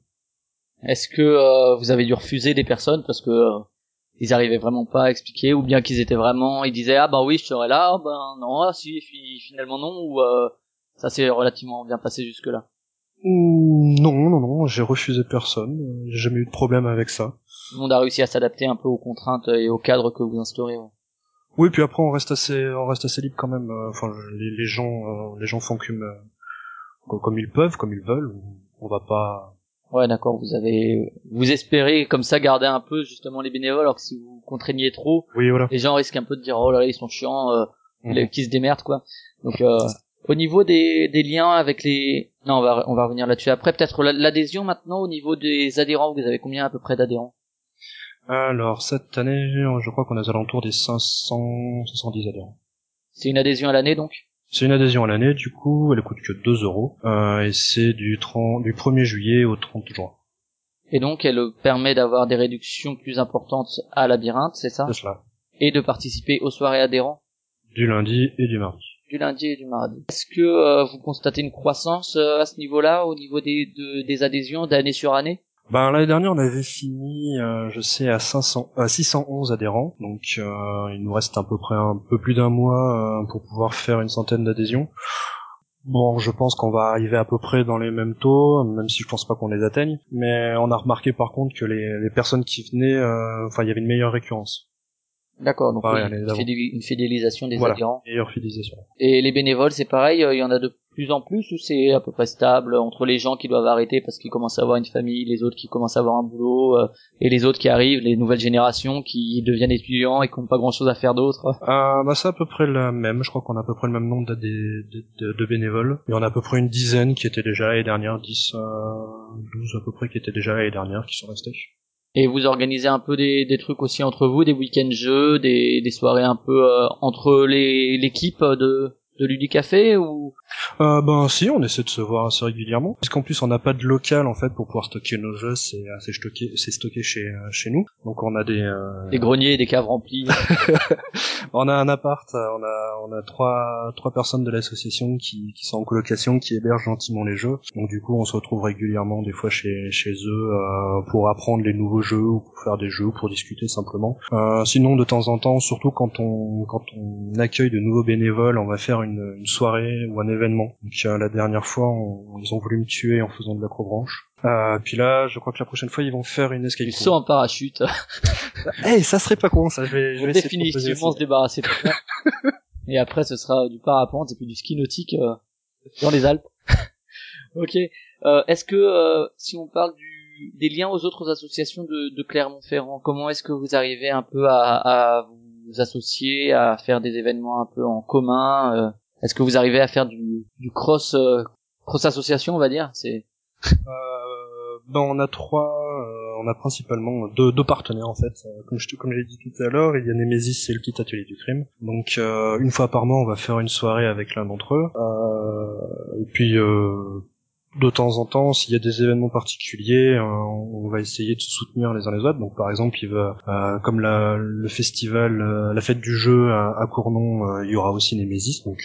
Est-ce que vous avez dû refuser des personnes parce que euh, ils arrivaient vraiment pas à expliquer ou bien qu'ils étaient vraiment, ils disaient ah ben oui je serai là, ben non ah, si fi- finalement non ou ça s'est relativement bien passé jusque là. Non, non, non, j'ai refusé personne, j'ai jamais eu de problème avec ça. Tout le monde a réussi à s'adapter un peu aux contraintes et au cadre que vous instaurez. ouais. Oui, puis après on reste assez, on reste assez libre quand même. euh, Enfin, les, les gens, euh, les gens font comme, euh, comme ils peuvent, comme ils veulent. On va pas. Ouais, d'accord. Vous avez, vous espérez comme ça garder un peu justement les bénévoles, alors que si vous contraignez trop, Oui, voilà. les gens risquent un peu de dire oh là là ils sont chiants, euh, Mhm. les- qui se démerdent quoi. Donc euh, au niveau des, des liens avec les, non on va on va revenir là-dessus après. Peut-être la- l'adhésion maintenant au niveau des adhérents. Vous avez combien à peu près d'adhérents? Alors cette année, je crois qu'on est aux alentours des 500, 510 adhérents. C'est une adhésion à l'année donc? C'est une adhésion à l'année, du coup, elle coûte que 2 euros, euh, et c'est du 30, du 1er juillet au 30 juin. Et donc elle permet d'avoir des réductions plus importantes à labyrinthe, c'est ça? C'est cela. Et de participer aux soirées adhérents? Du lundi et du mardi. Du lundi et du mardi. Est-ce que euh, vous constatez une croissance euh, à ce niveau-là, au niveau des, de- des adhésions d'année sur année? Ben l'année dernière, on avait fini, euh, je sais, à 500, à 611 adhérents, donc il nous reste à peu près un peu plus d'un mois pour pouvoir faire une centaine d'adhésions. Bon, je pense qu'on va arriver à peu près dans les mêmes taux, même si je pense pas qu'on les atteigne. Mais on a remarqué par contre que les, les personnes qui venaient, enfin, il y avait une meilleure récurrence, D'accord, donc une, d'avant. fidéli- une fidélisation des Voilà. adhérents. meilleure fidélisation. Et les bénévoles, c'est pareil, euh, il y en a de plus en plus ou c'est à peu près stable entre les gens qui doivent arrêter parce qu'ils commencent à avoir une famille, les autres qui commencent à avoir un boulot, euh, et les autres qui arrivent, les nouvelles générations qui deviennent étudiants et qui n'ont pas grand-chose à faire d'autre? Euh, bah c'est à peu près la même, je crois qu'on a à peu près le même nombre de, de, de bénévoles. Il y en a à peu près une dizaine qui étaient déjà l'année dernière, 10, euh, 12 à peu près qui étaient déjà l'année dernière, qui sont restés. Et vous organisez un peu des, trucs aussi entre vous, des week-ends jeux, des, soirées un peu euh, entre l'équipe de, de Ludicafé ou? Euh, Ben si, on essaie de se voir assez régulièrement. Parce qu'en plus on n'a pas de local en fait pour pouvoir stocker nos jeux, c'est stocké, c'est stocké chez chez nous. Donc on a des euh... des greniers, des caves remplies. *laughs* on a un appart, on a on a trois trois personnes de l'association qui qui sont en colocation, qui hébergent gentiment les jeux. Donc du coup on se retrouve régulièrement des fois chez chez eux euh, pour apprendre les nouveaux jeux ou pour faire des jeux, pour discuter simplement. Euh, sinon de temps en temps, surtout quand on quand on accueille de nouveaux bénévoles, on va faire une, une soirée ou un événement. Donc euh, la dernière fois, on, ils ont voulu me tuer en faisant de l'acrobranche. Euh, puis là, je crois que la prochaine fois, ils vont faire une escape Du saut en parachute. *laughs* *laughs* Eh, hey, ça serait pas con, ça. Je vais, je vais définitivement se débarrasser de ça. *laughs* et après, ce sera du parapente et puis du ski nautique euh, dans les Alpes. ok. Euh, est-ce que euh, si on parle du, des liens aux autres associations de, de Clermont-Ferrand, comment est-ce que vous arrivez un peu à, à vous associer, à faire des événements un peu en commun euh, Est-ce que vous arrivez à faire du, du cross euh, cross association, on va dire? C'est Euh, ben on a trois, euh, on a principalement deux, deux partenaires en fait. Euh, Comme je comme j'ai dit tout à l'heure, il y a Nemesis et le petit atelier du crime. Donc une fois par mois, on va faire une soirée avec l'un d'entre eux. Et puis de temps en temps, s'il y a des événements particuliers, euh, on va essayer de se soutenir les uns les autres. Donc par exemple, il va, euh, comme la, le festival, euh, la fête du jeu à, Cournon, euh, il y aura aussi Nemesis. Donc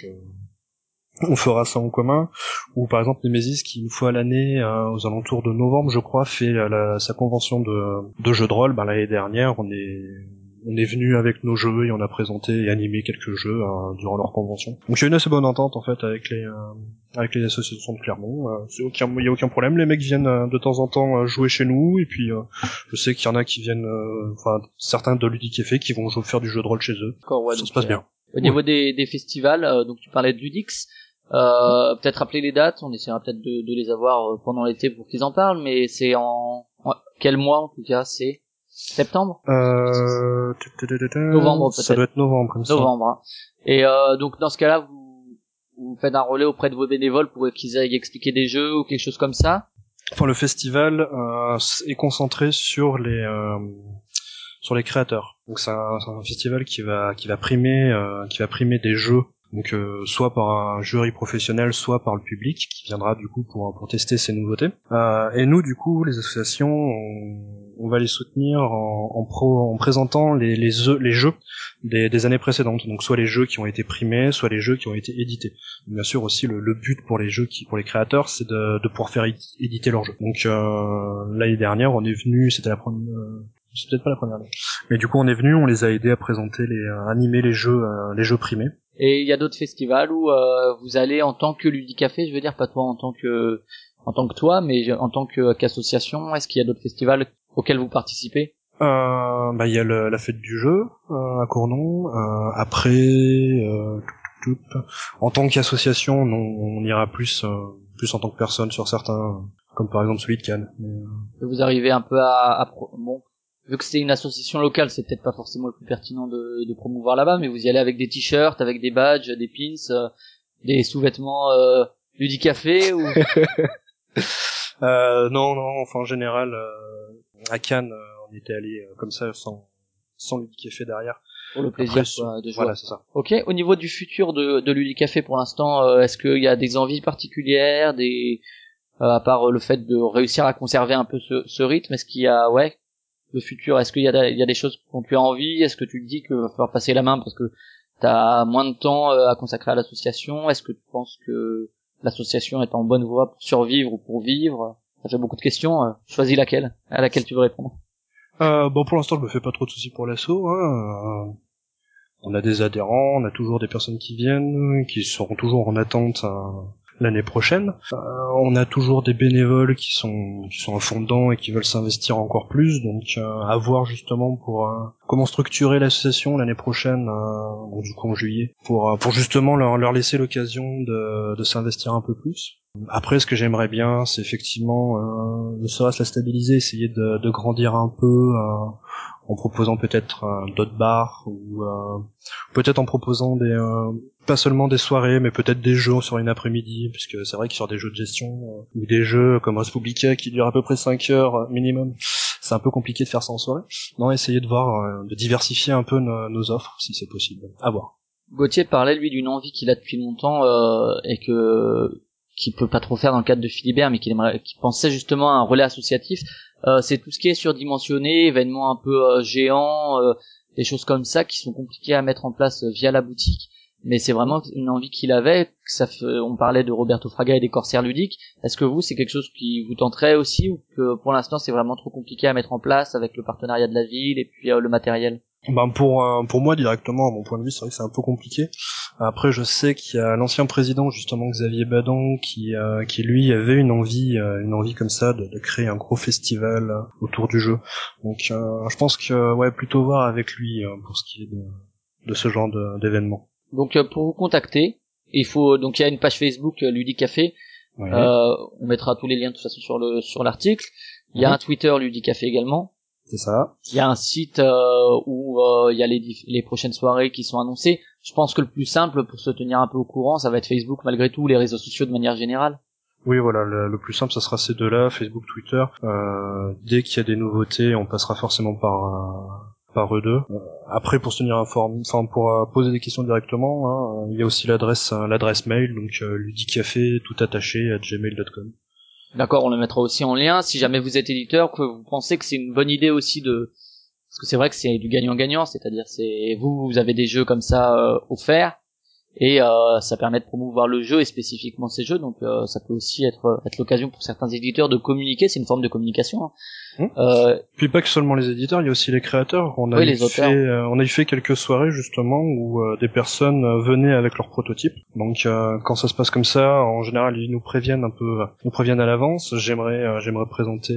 on fera ça en commun ou par exemple Nemesis qui une fois à l'année aux alentours de novembre je crois fait sa convention de, de jeux de rôle ben, l'année dernière on est on est venu avec nos jeux et on a présenté et animé quelques jeux euh, durant leur convention. Donc il y a une assez bonne entente en fait avec les euh, avec les associations de Clermont. Euh, c'est aucun il y a aucun problème. Les mecs viennent euh, de temps en temps euh, jouer chez nous. Et puis euh, je sais qu'il y en a qui viennent euh, enfin certains de Ludic Effet qui vont jouer- faire du jeu de rôle chez eux. Ouais, ça se passe euh, bien. Au niveau des, des festivals, euh, donc tu parlais de Ludix, euh, peut-être rappeler les dates, on essaiera peut-être de, de les avoir euh, pendant l'été pour qu'ils en parlent, mais c'est en en- quel mois en tout cas C'est? Septembre? Euh... Novembre, ça peut-être. doit être novembre comme ça Novembre. hein. Et euh, donc dans ce cas-là, vous, vous faites un relais auprès de vos bénévoles pour qu'ils aillent expliquer des jeux ou quelque chose comme ça? Enfin, le festival euh, est concentré sur les euh, sur les créateurs. Donc c'est un, un festival qui va qui va primer euh, qui va primer des jeux. Donc euh, soit par un jury professionnel, soit par le public qui viendra du coup pour pour tester ces nouveautés. Euh, et nous du coup les associations on, on va les soutenir en en, pro, en présentant les les, les jeux des, des années précédentes. Donc soit les jeux qui ont été primés, soit les jeux qui ont été édités. Bien sûr aussi le, le but pour les jeux qui pour les créateurs c'est de, de pouvoir faire édi- éditer leurs jeux. Donc euh, l'année dernière on est venu, c'était la première euh, c'est peut-être pas la première année. Mais du coup on est venu, on les a aidés à présenter les à animer les jeux euh, les jeux primés. Et il y a d'autres festivals où euh, vous allez en tant que Ludicafé, je veux dire pas toi en tant que en tant que toi, mais en tant qu'association. Est-ce qu'il y a d'autres festivals auxquels vous participez? Euh, bah il y a le- la fête du jeu euh, à Cournon. Euh, après, euh, tout, tout, en tant qu'association, non, on ira plus euh, plus en tant que personne sur certains, comme par exemple celui de Cannes. Mais, euh, Vous arrivez un peu à, à bon, vu que c'est une association locale, c'est peut-être pas forcément le plus pertinent de, de promouvoir là-bas, mais vous y allez avec des t-shirts, avec des badges, des pins, euh, des sous-vêtements euh, Ludicafé ou *laughs* Euh, non, non, enfin en général, euh, à Cannes, euh, on y était allé euh, comme ça, sans, sans fait derrière. pour le plaisir Après, quoi, de jouer. Voilà, c'est ça. Ok. Au niveau du futur de, de Ludicafé pour l'instant, euh, est-ce qu'il y a des envies particulières, des euh, à part le fait de réussir à conserver un peu ce, ce rythme, est-ce qu'il y a ouais le futur, est-ce qu'il y a des- choses dont tu as envie, est-ce que tu te dis qu'il va falloir passer la main parce que t'as moins de temps euh, à consacrer à l'association, est-ce que tu penses que l'association est en bonne voie pour survivre ou pour vivre? Fait beaucoup de questions. euh, choisis laquelle, à laquelle tu veux répondre. Euh, bon, pour l'instant, je me fais pas trop de soucis pour l'assaut. Hein. Euh, On a des adhérents, on a toujours des personnes qui viennent, qui seront toujours en attente euh, l'année prochaine. Euh, on a toujours des bénévoles qui sont qui sont à fond dedans et qui veulent s'investir encore plus. Donc, euh, à voir justement pour euh, comment structurer l'association l'année prochaine, euh, donc du coup en juillet, pour euh, pour justement leur leur laisser l'occasion de de s'investir un peu plus. Après, ce que j'aimerais bien, c'est effectivement, euh, ne serait-ce la stabiliser, essayer de, de grandir un peu euh, en proposant peut-être euh, d'autres bars ou euh, peut-être en proposant des euh, pas seulement des soirées, mais peut-être des jeux sur une après-midi, puisque c'est vrai que sur des jeux de gestion euh, ou des jeux comme Respublica qui durent à peu près 5 heures euh, minimum, c'est un peu compliqué de faire ça en soirée. Non, essayer de voir, de diversifier un peu nos, nos offres, si c'est possible. À voir. Gauthier parlait lui d'une envie qu'il a depuis longtemps et que qu'il peut pas trop faire dans le cadre de Philibert, mais qu'il pensait justement à un relais associatif. Euh, c'est tout ce qui est surdimensionné, événements un peu euh, géants, euh, des choses comme ça qui sont compliquées à mettre en place via la boutique. Mais c'est vraiment une envie qu'il avait. Que ça fait, on parlait de Roberto Fraga et des corsaires ludiques. Est-ce que vous, c'est quelque chose qui vous tenterait aussi ou que pour l'instant c'est vraiment trop compliqué à mettre en place avec le partenariat de la ville et puis le matériel? Ben pour pour moi directement à mon point de vue c'est vrai que c'est un peu compliqué. Après je sais qu'il y a l'ancien président justement Xavier Badon qui euh, qui lui avait une envie euh, une envie comme ça de, de, créer un gros festival euh, autour du jeu. Donc je pense que ouais plutôt voir avec lui pour ce qui est de, de ce genre d'événement. Donc pour vous contacter il faut donc il y a une page Facebook Ludicafé on mettra tous les liens de toute façon sur le sur l'article. Il y a un Twitter Ludicafé également c'est ça. Il y a un site euh, où euh, il y a les, les prochaines soirées qui sont annoncées. Je pense que le plus simple pour se tenir un peu au courant, ça va être Facebook malgré tout, les réseaux sociaux de manière générale. Oui, voilà, le, plus simple, ça sera ces deux-là, Facebook, Twitter. Euh, dès qu'il y a des nouveautés, on passera forcément par par eux deux. après, pour se tenir informé, enfin pour poser des questions directement, hein, il y a aussi l'adresse l'adresse mail, donc ludicafé tout attaché à gmail.com. D'accord, on le mettra aussi en lien. Si jamais vous êtes éditeur, que vous pensez que c'est une bonne idée aussi de, parce que c'est vrai que c'est du gagnant-gagnant, c'est-à-dire c'est vous, vous avez des jeux comme ça euh, offerts et euh, ça permet de promouvoir le jeu et spécifiquement ces jeux, donc euh, ça peut aussi être, être l'occasion pour certains éditeurs de communiquer. C'est une forme de communication. Hein. Mmh. Euh, Puis pas que seulement les éditeurs, il y a aussi les créateurs. On a, eu fait, euh, on a eu fait quelques soirées justement où euh, des personnes euh, venaient avec leurs prototypes. Donc quand ça se passe comme ça, en général ils nous préviennent un peu, nous préviennent à l'avance. J'aimerais, j'aimerais présenter,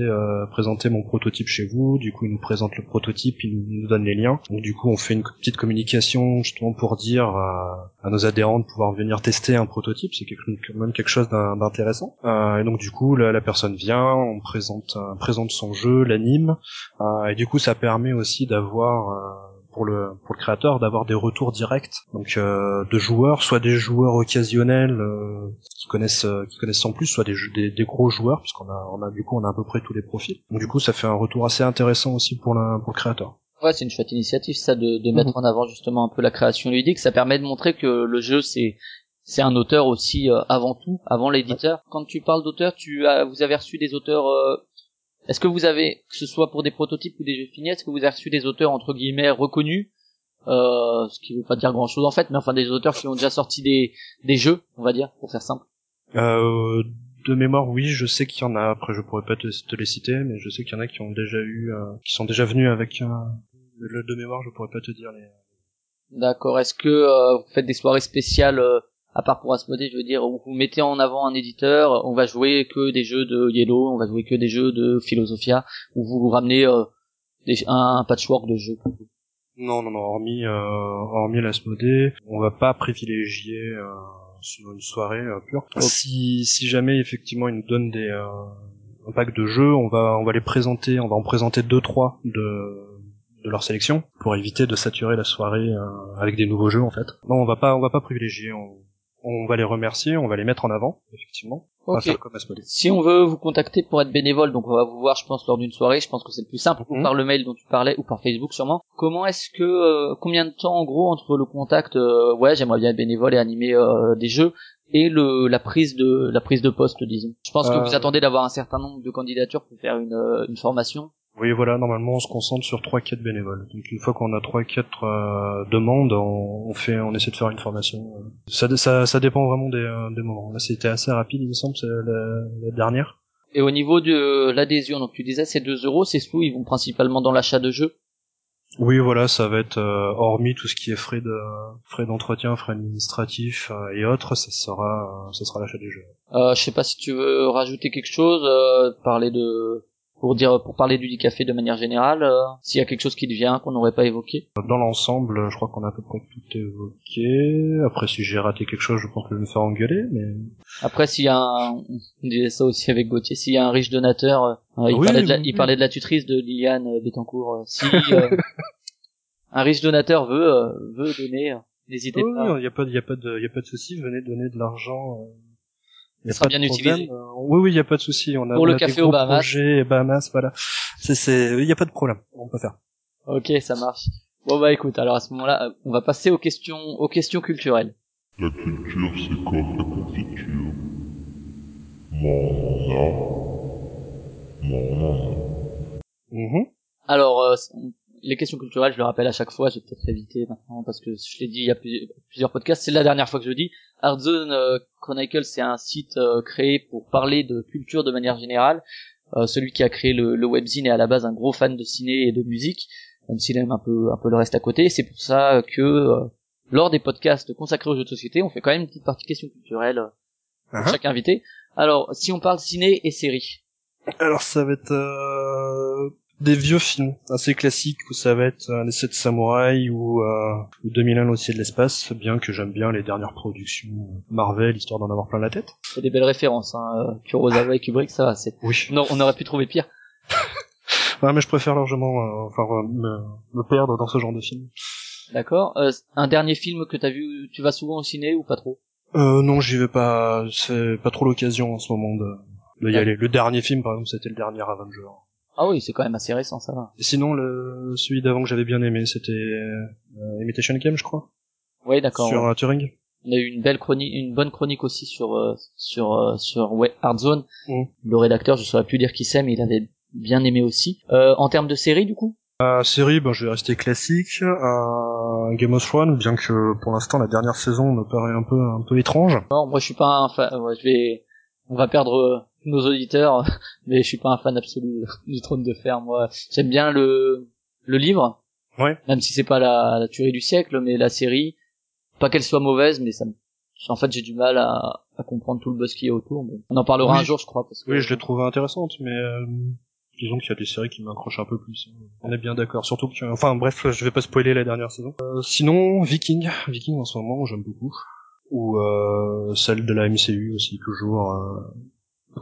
présenter mon prototype chez vous. Du coup ils nous présentent le prototype, ils nous, donnent les liens. Donc du coup on fait une petite communication justement pour dire à nos adhérents de pouvoir venir tester un prototype. C'est quand même quelque chose d'intéressant. et donc du coup la, la personne vient, on présente, présente son jeu l'anime, euh, et du coup ça permet aussi d'avoir euh, pour le pour le créateur d'avoir des retours directs donc euh, de joueurs soit des joueurs occasionnels qui connaissent qui connaissent en plus soit des, des, des gros joueurs puisqu'on a on a du coup on a à peu près tous les profils donc du coup ça fait un retour assez intéressant aussi pour le pour le créateur Ouais, c'est une chouette initiative ça de, de mettre mhm. en avant justement un peu la création ludique. Ça permet de montrer que le jeu c'est c'est un auteur aussi avant tout, avant l'éditeur. Quand tu parles d'auteur, tu as vous avez reçu des auteurs est-ce que vous avez, que ce soit pour des prototypes ou des jeux finis, est-ce que vous avez reçu des auteurs entre guillemets reconnus, euh, ce qui veut pas dire grand-chose en fait, mais enfin des auteurs qui ont déjà sorti des des jeux, on va dire, pour faire simple. Euh, de mémoire, oui, je sais qu'il y en a. Après, je pourrais pas te, les citer, mais je sais qu'il y en a qui ont déjà eu, euh, qui sont déjà venus avec un. Le de mémoire, je pourrais pas te dire les. D'accord. Est-ce que euh, vous faites des soirées spéciales euh, à part pour Asmodée, je veux dire, où vous mettez en avant un éditeur, on va jouer que des jeux de Yellow, on va jouer que des jeux de Philosophia, ou vous, vous ramenez euh, un, patchwork de jeux Non, non, non, hormis, euh, hormis l'Asmodée, on va pas privilégier euh, sur une soirée euh, pure. Si, si jamais effectivement ils nous donnent des euh, un pack de jeux, on va, on va les présenter, on va en présenter deux trois de de leur sélection pour éviter de saturer la soirée avec des nouveaux jeux en fait. Non, on va pas on va pas privilégier, on, on va les remercier, on va les mettre en avant, effectivement. si on veut vous contacter pour être bénévole, donc on va vous voir, je pense, lors d'une soirée, je pense que c'est le plus simple, mhm. par le mail dont tu parlais, ou par Facebook sûrement. Comment est-ce que, euh, combien de temps en gros entre le contact, euh, ouais, j'aimerais bien être bénévole et animer euh, des jeux, et le la prise de la prise de poste, disons? Je pense que vous attendez d'avoir un certain nombre de candidatures pour faire une, une formation. Oui, voilà, normalement on se concentre sur 3-4 bénévoles. Donc une fois qu'on a 3-4 euh, demandes, on, fait, on essaie de faire une formation. Ça, ça, ça dépend vraiment des, euh, des moments. Là c'était assez rapide, il me semble, la, la, dernière. Et au niveau de l'adhésion, donc tu disais c'est 2 euros, c'est sous, ils vont principalement dans l'achat de jeux? Oui, voilà, ça va être euh, hormis tout ce qui est frais de frais d'entretien, frais administratifs et autres, ça sera ça sera l'achat des jeux. Euh, je sais pas si tu veux rajouter quelque chose, parler de pour dire pour parler du café de manière générale euh, s'il y a quelque chose qui devient qu'on n'aurait pas évoqué. Dans l'ensemble je crois qu'on a à peu près tout évoqué. Après si j'ai raté quelque chose je pense que je vais me faire engueuler mais après s'il y a un on disait ça aussi avec Gauthier s'il y a un riche donateur euh, il, parlait de la, il parlait de la tutrice de Liliane euh, Bettencourt si *laughs* un riche donateur veut veut donner n'hésitez pas. il n'y a pas il y a pas de il y a pas de souci venez donner de l'argent il sera bien utilisé. Euh, oui, oui, il y a pas de souci. On a pour le café au Bahamas. Bahamas, voilà. C'est, c'est, il y a pas de problème. On peut faire. Ok, ça marche. Bon bah écoute, alors à ce moment-là, euh, on va passer aux questions, aux questions culturelles. La culture, c'est comme la confiture? Mon a. Mon Mhm. Alors, euh, les questions culturelles, je le rappelle à chaque fois, je vais peut-être éviter maintenant parce que je l'ai dit il y a plusieurs, podcasts, c'est la dernière fois que je le dis. Hardzone euh, Chronicle, c'est un site euh, créé pour parler de culture de manière générale. Euh, celui qui a créé le, le webzine est à la base un gros fan de ciné et de musique, même s'il aime un peu un peu le reste à côté. C'est pour ça que euh, lors des podcasts consacrés aux jeux de société, on fait quand même une petite partie questions culturelles euh, pour Uh-huh. chaque invité. Alors, si on parle ciné et série, Alors ça va être euh, des vieux films assez classiques où ça va être euh, les 7 samouraïs ou, euh, ou 2001 l'Odyssée de l'espace, bien que j'aime bien les dernières productions euh, Marvel, histoire d'en avoir plein la tête. c'est des belles références. Hein. euh, Kurosawa et Kubrick, ça va. C'est... Oui. Non, on aurait pu trouver pire. *laughs* Ouais, mais je préfère largement euh, enfin, euh, me, me perdre dans ce genre de film. D'accord. Euh, un dernier film que t'as vu, tu vas souvent au ciné ou pas trop? Euh, non, j'y vais pas, c'est pas trop l'occasion en ce moment de, de y Ouais. aller. Le dernier film, par exemple, c'était le dernier Avenger. Ah oui, c'est quand même assez récent, ça va. Sinon, le, celui d'avant que j'avais bien aimé, c'était euh, Imitation Game, je crois, Oui, d'accord. sur ouais. euh, Turing. On a eu une belle chronique, une bonne chronique aussi sur euh, sur euh, sur ouais, Hardzone. Mm. Le rédacteur, je saurais plus dire qui c'est, mais il avait bien aimé aussi. Euh, en termes de série, du coup? Série, ben, je vais rester classique. Euh, Game of Thrones, bien que pour l'instant la dernière saison me paraît un peu un peu étrange. Non, moi je suis pas un fan. ouais, je vais, on va perdre nos auditeurs, *laughs* mais je suis pas un fan absolu du Trône de Fer. Moi, j'aime bien le le livre, Ouais. même si c'est pas la, la tuerie du siècle, mais la série, pas qu'elle soit mauvaise, mais ça, me- en fait, j'ai du mal à, à comprendre tout le buzz qu'il y a autour. mais on en parlera Oui. un jour, je crois, parce que Oui, je l'ai trouvée intéressante, mais euh, disons qu'il y a des séries qui m'accrochent un peu plus. On est bien d'accord. Surtout que, enfin bref, je vais pas spoiler la dernière saison. Euh, sinon, Viking, Viking en ce moment, j'aime beaucoup. Ou euh, celle de la MCU aussi, toujours.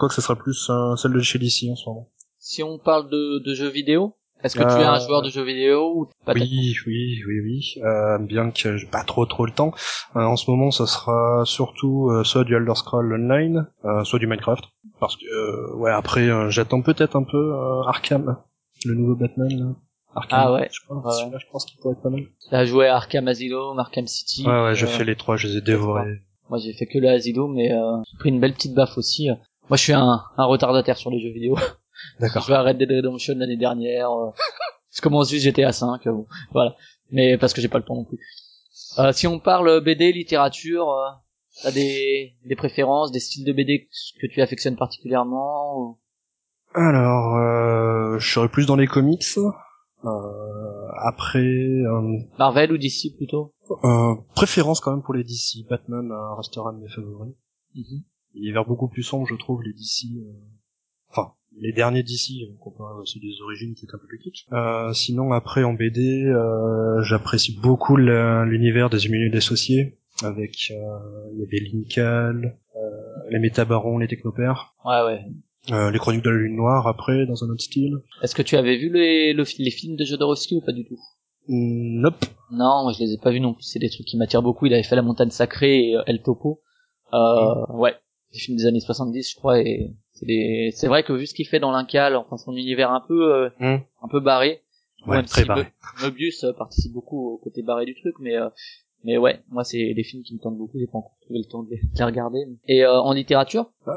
Euh... Que ce sera plus euh, celle de chez DC en ce moment. si on parle de, de jeux vidéo, est-ce que tu Euh, es un joueur de jeux vidéo ou pas Oui, oui, oui, oui. Euh, bien que j'ai pas trop trop le temps. Euh, en ce moment, ça sera surtout euh, soit du Elder Scrolls Online, euh, soit du Minecraft. Parce que euh, ouais, après, euh, j'attends peut-être un peu euh, Arkham, le nouveau Batman. Là. Arkham, Ah ouais. Je pense, Ouais, je pense qu'il pourrait être pas mal. T'as joué à Arkham Asylum, Arkham City. Ouais, ouais, j'ai euh, fait les trois, je les ai dévorés. Moi, j'ai fait que le Asylum, mais euh, j'ai pris une belle petite baffe aussi. Moi, je suis un, un retardataire sur les jeux vidéo. *laughs* D'accord. Je vais Red Dead Redemption l'année dernière. euh, je commence juste GTA 5, euh, bon, voilà. Mais parce que j'ai pas le temps non plus. Euh, si on parle BD, littérature, euh, t'as des, des préférences, des styles de BD que tu affectionnes particulièrement ou- Alors, euh, je serais plus dans les comics. Euh, après, euh, Marvel ou DC plutôt? euh, préférence quand même pour les DC. Batman euh, restera un de mes favoris. Mhm. Est vers beaucoup plus sombre, je trouve, les DC. euh, Enfin, les derniers DC, euh, comparé à ceux des origines qui est un peu plus kitsch. Euh, sinon, après, en BD, euh, j'apprécie beaucoup l'univers des Immunés dissociés, avec euh, il y avait Linkal, euh, les Métabarons, les Technopères, Ouais, ouais. euh, les Chroniques de la Lune Noire, après, dans un autre style. Est-ce que tu avais vu les, le- les films de Jodorowsky ou pas du tout? Mm, Nope. Non, moi je les ai pas vus non plus. C'est des trucs qui m'attirent beaucoup. Il avait fait La Montagne Sacrée et El Topo. Euh, ouais, des films des années 70, je crois. Et c'est des... c'est vrai que vu ce qu'il fait dans l'Incal, enfin son univers un peu, euh, Mm. un peu barré. Ouais, même très si barré. Mobius euh, participe beaucoup au côté barré du truc, mais euh, mais ouais, moi c'est des films qui me tentent beaucoup. J'ai pas encore trouvé le temps de les, de les regarder. Et euh, en littérature, Euh,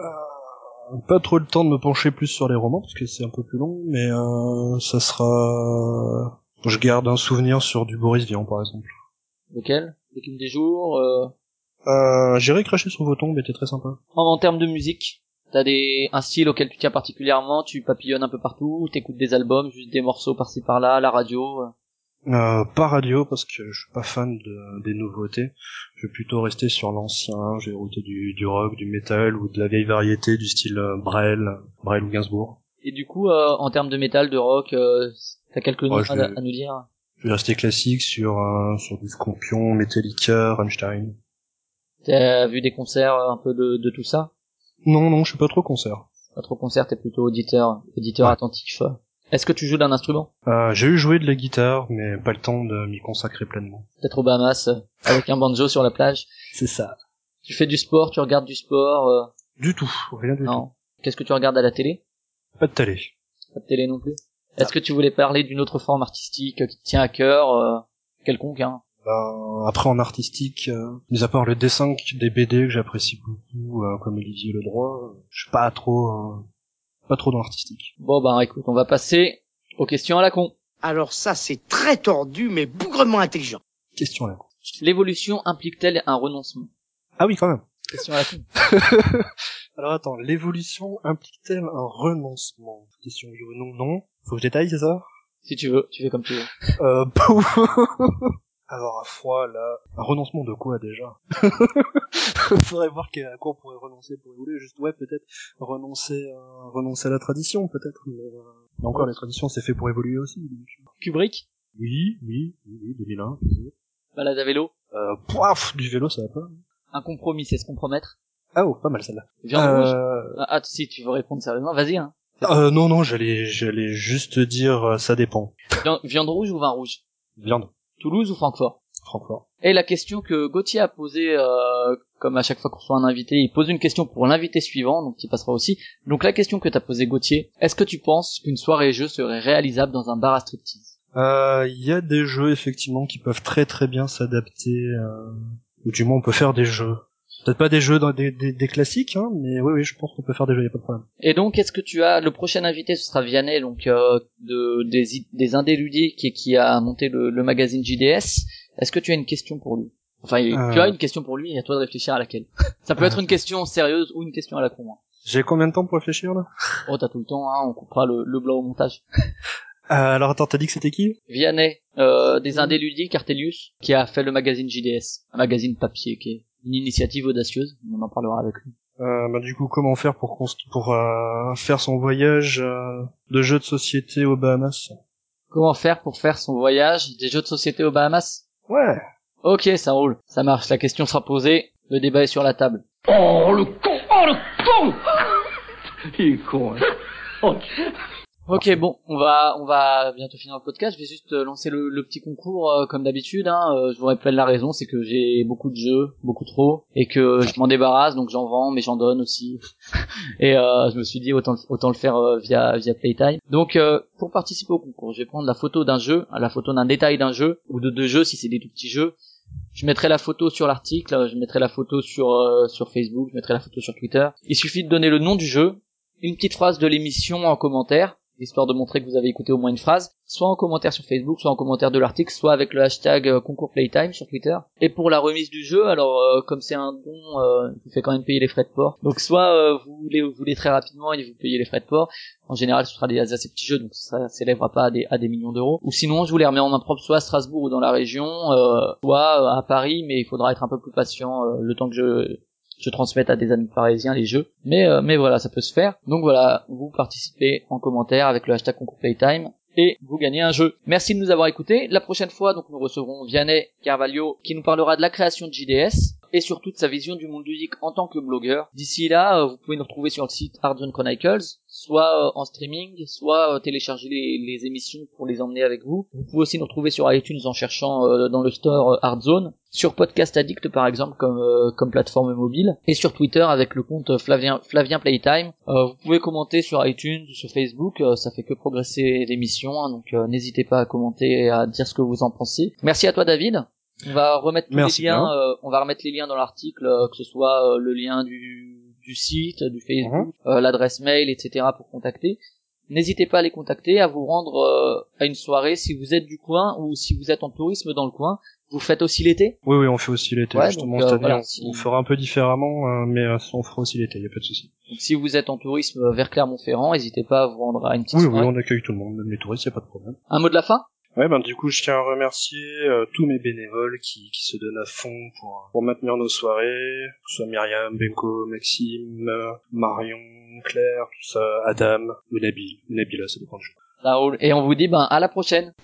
pas trop le temps de me pencher plus sur les romans parce que c'est un peu plus long, mais euh, ça sera. Je garde un souvenir sur du Boris Vian par exemple. lequel? L'équipe des jours. Euh... J'irai cracher sur vos tombes, était très sympa. En, en termes de musique, t'as des un style auquel tu tiens particulièrement, tu papillonnes un peu partout, ou t'écoutes des albums, juste des morceaux par-ci par-là, la radio. euh. Euh, pas radio parce que je suis pas fan de, des nouveautés. Je vais plutôt rester sur l'ancien. Je vais router du, du rock, du metal ou de la vieille variété du style euh, Brel, Brel ou Gainsbourg. Et du coup, euh, en termes de métal, de rock, euh, t'as quelques noms Ouais, à, nous dire? Je vais rester classique sur euh, sur du Scorpion, Metallica, Rammstein. T'as vu des concerts, euh, un peu de, de tout ça? Non, non, je suis pas trop concert. Pas trop concert, t'es plutôt auditeur, auditeur Ouais. attentif. Est-ce que tu joues d'un instrument? Euh, j'ai eu joué de la guitare, mais pas le temps de m'y consacrer pleinement. Peut-être au Bahamas, euh, avec un banjo sur la plage. C'est ça. Tu fais du sport, tu regardes du sport euh, Du tout, rien du Non. Qu'est-ce que tu regardes à la télé? Tout. Pas de télé. Pas de télé non plus? Est-ce que tu voulais parler d'une autre forme artistique qui te tient à cœur euh, quelconque. Hein? Ben, après en artistique, euh, mis à part le dessin des BD que j'apprécie beaucoup, euh, comme Olivier Le Droit, euh, je suis pas trop, euh, pas trop dans l'artistique. Bon bah écoute, on va passer aux questions à la con. Alors ça, c'est très tordu, mais bougrement intelligent. Question là. L'évolution implique-t-elle un renoncement? Ah oui, quand même. Question à la con. *laughs* Alors attends, l'évolution implique-t-elle un renoncement? Question oui ou non, non. Faut que je détaille, c'est ça? Si tu veux, tu fais comme tu veux. Euh, *laughs* Alors à froid, là, un renoncement de quoi déjà? *laughs* Faudrait voir à quoi on pourrait renoncer pour évoluer. Juste ouais, peut-être renoncer, à, renoncer à la tradition, peut-être. Mais, euh, mais encore, les traditions, c'est fait pour évoluer aussi. donc. Kubrick, Oui, oui, oui, oui, 2001. toujours. balade à vélo, Euh, poif, du vélo, ça va pas. un compromis, c'est se compromettre. Ah oh, pas mal celle-là. Viande rouge. Euh, Ah, ah, si tu veux répondre sérieusement, vas-y. Hein. euh, non, non, j'allais, j'allais juste dire, euh, ça dépend. Viande, viande rouge ou vin rouge? Viande, Toulouse ou Francfort? Francfort. Et la question que Gauthier a posée, euh, comme à chaque fois qu'on reçoit un invité, il pose une question pour l'invité suivant, donc il passera aussi. Donc la question que t'as posée Gauthier, est-ce que tu penses qu'une soirée jeu serait réalisable dans un bar à striptease? Euh, Il y a des jeux effectivement qui peuvent très très bien s'adapter, euh, ou du moins on peut faire des jeux. Peut-être pas des jeux dans des, des, des classiques, hein, mais oui oui, je pense qu'on peut faire des jeux, y a pas de problème. Et donc, est-ce que tu as le prochain invité, ce sera Vianney, donc euh, de des des qui qui a monté le, le magazine JDS. Est-ce que tu as une question pour lui? Enfin, Euh. tu as une question pour lui, et à toi de réfléchir à laquelle. *laughs* Ça peut être une question sérieuse ou une question à la con. hein. J'ai combien de temps pour réfléchir là? Oh, t'as tout le temps, hein, on coupera le, le blanc au montage. *laughs* euh, Alors attends, t'as dit que c'était qui? Vianney, euh, des indés ludiques, Artelius, qui a fait le magazine JDS, un magazine papier qui est une initiative audacieuse. On en parlera avec lui. euh, bah, Du coup, comment faire pour const- pour euh, faire son voyage euh, de jeux de société aux Bahamas? Comment faire pour faire son voyage des jeux de société aux Bahamas? Ouais. Ok, ça roule, ça marche. La question sera posée, le débat est sur la table. Oh, le con Oh, le con *laughs* Il est con, hein. Oh, *laughs* Ok, bon, on va on va bientôt finir le podcast. Je vais juste euh, lancer le, petit concours euh, comme d'habitude. Hein. Euh, je vous rappelle la raison, c'est que j'ai beaucoup de jeux, beaucoup trop, et que je m'en débarrasse, donc j'en vends, mais j'en donne aussi. *laughs* et euh, je me suis dit autant autant le faire via via Playtime. Donc pour participer au concours, je vais prendre la photo d'un jeu, la photo d'un détail d'un jeu ou de deux jeux si c'est des tout petits jeux. Je mettrai la photo sur l'article, je mettrai la photo sur sur Facebook, je mettrai la photo sur Twitter. Il suffit de donner le nom du jeu, une petite phrase de l'émission en commentaire histoire de montrer que vous avez écouté au moins une phrase, soit en commentaire sur Facebook, soit en commentaire de l'article, soit avec le hashtag euh, concours Playtime sur Twitter. Et pour la remise du jeu, alors euh, comme c'est un don, euh, vous fait quand même payer les frais de port. Donc soit euh, vous voulez vous voulez très rapidement et vous payez les frais de port. En général, ce sera des assez petits jeux, donc ça s'élèvera pas à des, à des millions d'euros. Ou sinon, je vous les remets en main propre, soit à Strasbourg ou dans la région, euh, soit euh, à Paris, mais il faudra être un peu plus patient le temps que je je transmette à des amis parisiens les jeux. Mais euh, mais voilà, ça peut se faire. Donc voilà, vous participez en commentaire avec le hashtag concours Playtime et vous gagnez un jeu. Merci de nous avoir écoutés. La prochaine fois, donc nous recevrons Vianney Carvalho qui nous parlera de la création de JDS et surtout de sa vision du monde ludique en tant que blogueur. D'ici là, euh, vous pouvez nous retrouver sur le site Zone Chronicles, soit euh, en streaming, soit euh, télécharger les, émissions pour les emmener avec vous. Vous pouvez aussi nous retrouver sur iTunes en cherchant dans le store euh, Hard Zone, sur Podcast Addict par exemple comme comme plateforme mobile, et sur Twitter avec le compte Flavien Flavien Playtime. Vous pouvez commenter sur iTunes ou sur Facebook, ça fait que progresser l'émission, hein, donc n'hésitez pas à commenter et à dire ce que vous en pensez. Merci à toi David. On va remettre tous Merci les liens, euh, on va remettre les liens dans l'article, euh, que ce soit euh, le lien du, du site, du Facebook, Mhm. euh, l'adresse mail, etc. pour contacter. N'hésitez pas à les contacter, à vous rendre euh, à une soirée si vous êtes du coin ou si vous êtes en tourisme dans le coin. Vous faites aussi l'été? Oui, oui, on fait aussi l'été, Ouais, justement. donc, euh, voilà, on- si- on fera un peu différemment, euh, mais euh, on fera aussi l'été, y a pas de souci. Si vous êtes en tourisme vers Clermont-Ferrand, n'hésitez pas à vous rendre à une petite Oui, oui, soirée. on accueille tout le monde, même les touristes, y a pas de problème. Un mot de la fin? Ouais, ben du coup, je tiens à remercier euh, tous mes bénévoles qui, qui se donnent à fond pour, pour maintenir nos soirées, que ce soit Myriam, Benko, Maxime, euh, Marion, Claire, tout ça, Adam, ou Nabil, Nabila, ça dépend du jour. Ça roule. Et on vous dit ben à la prochaine.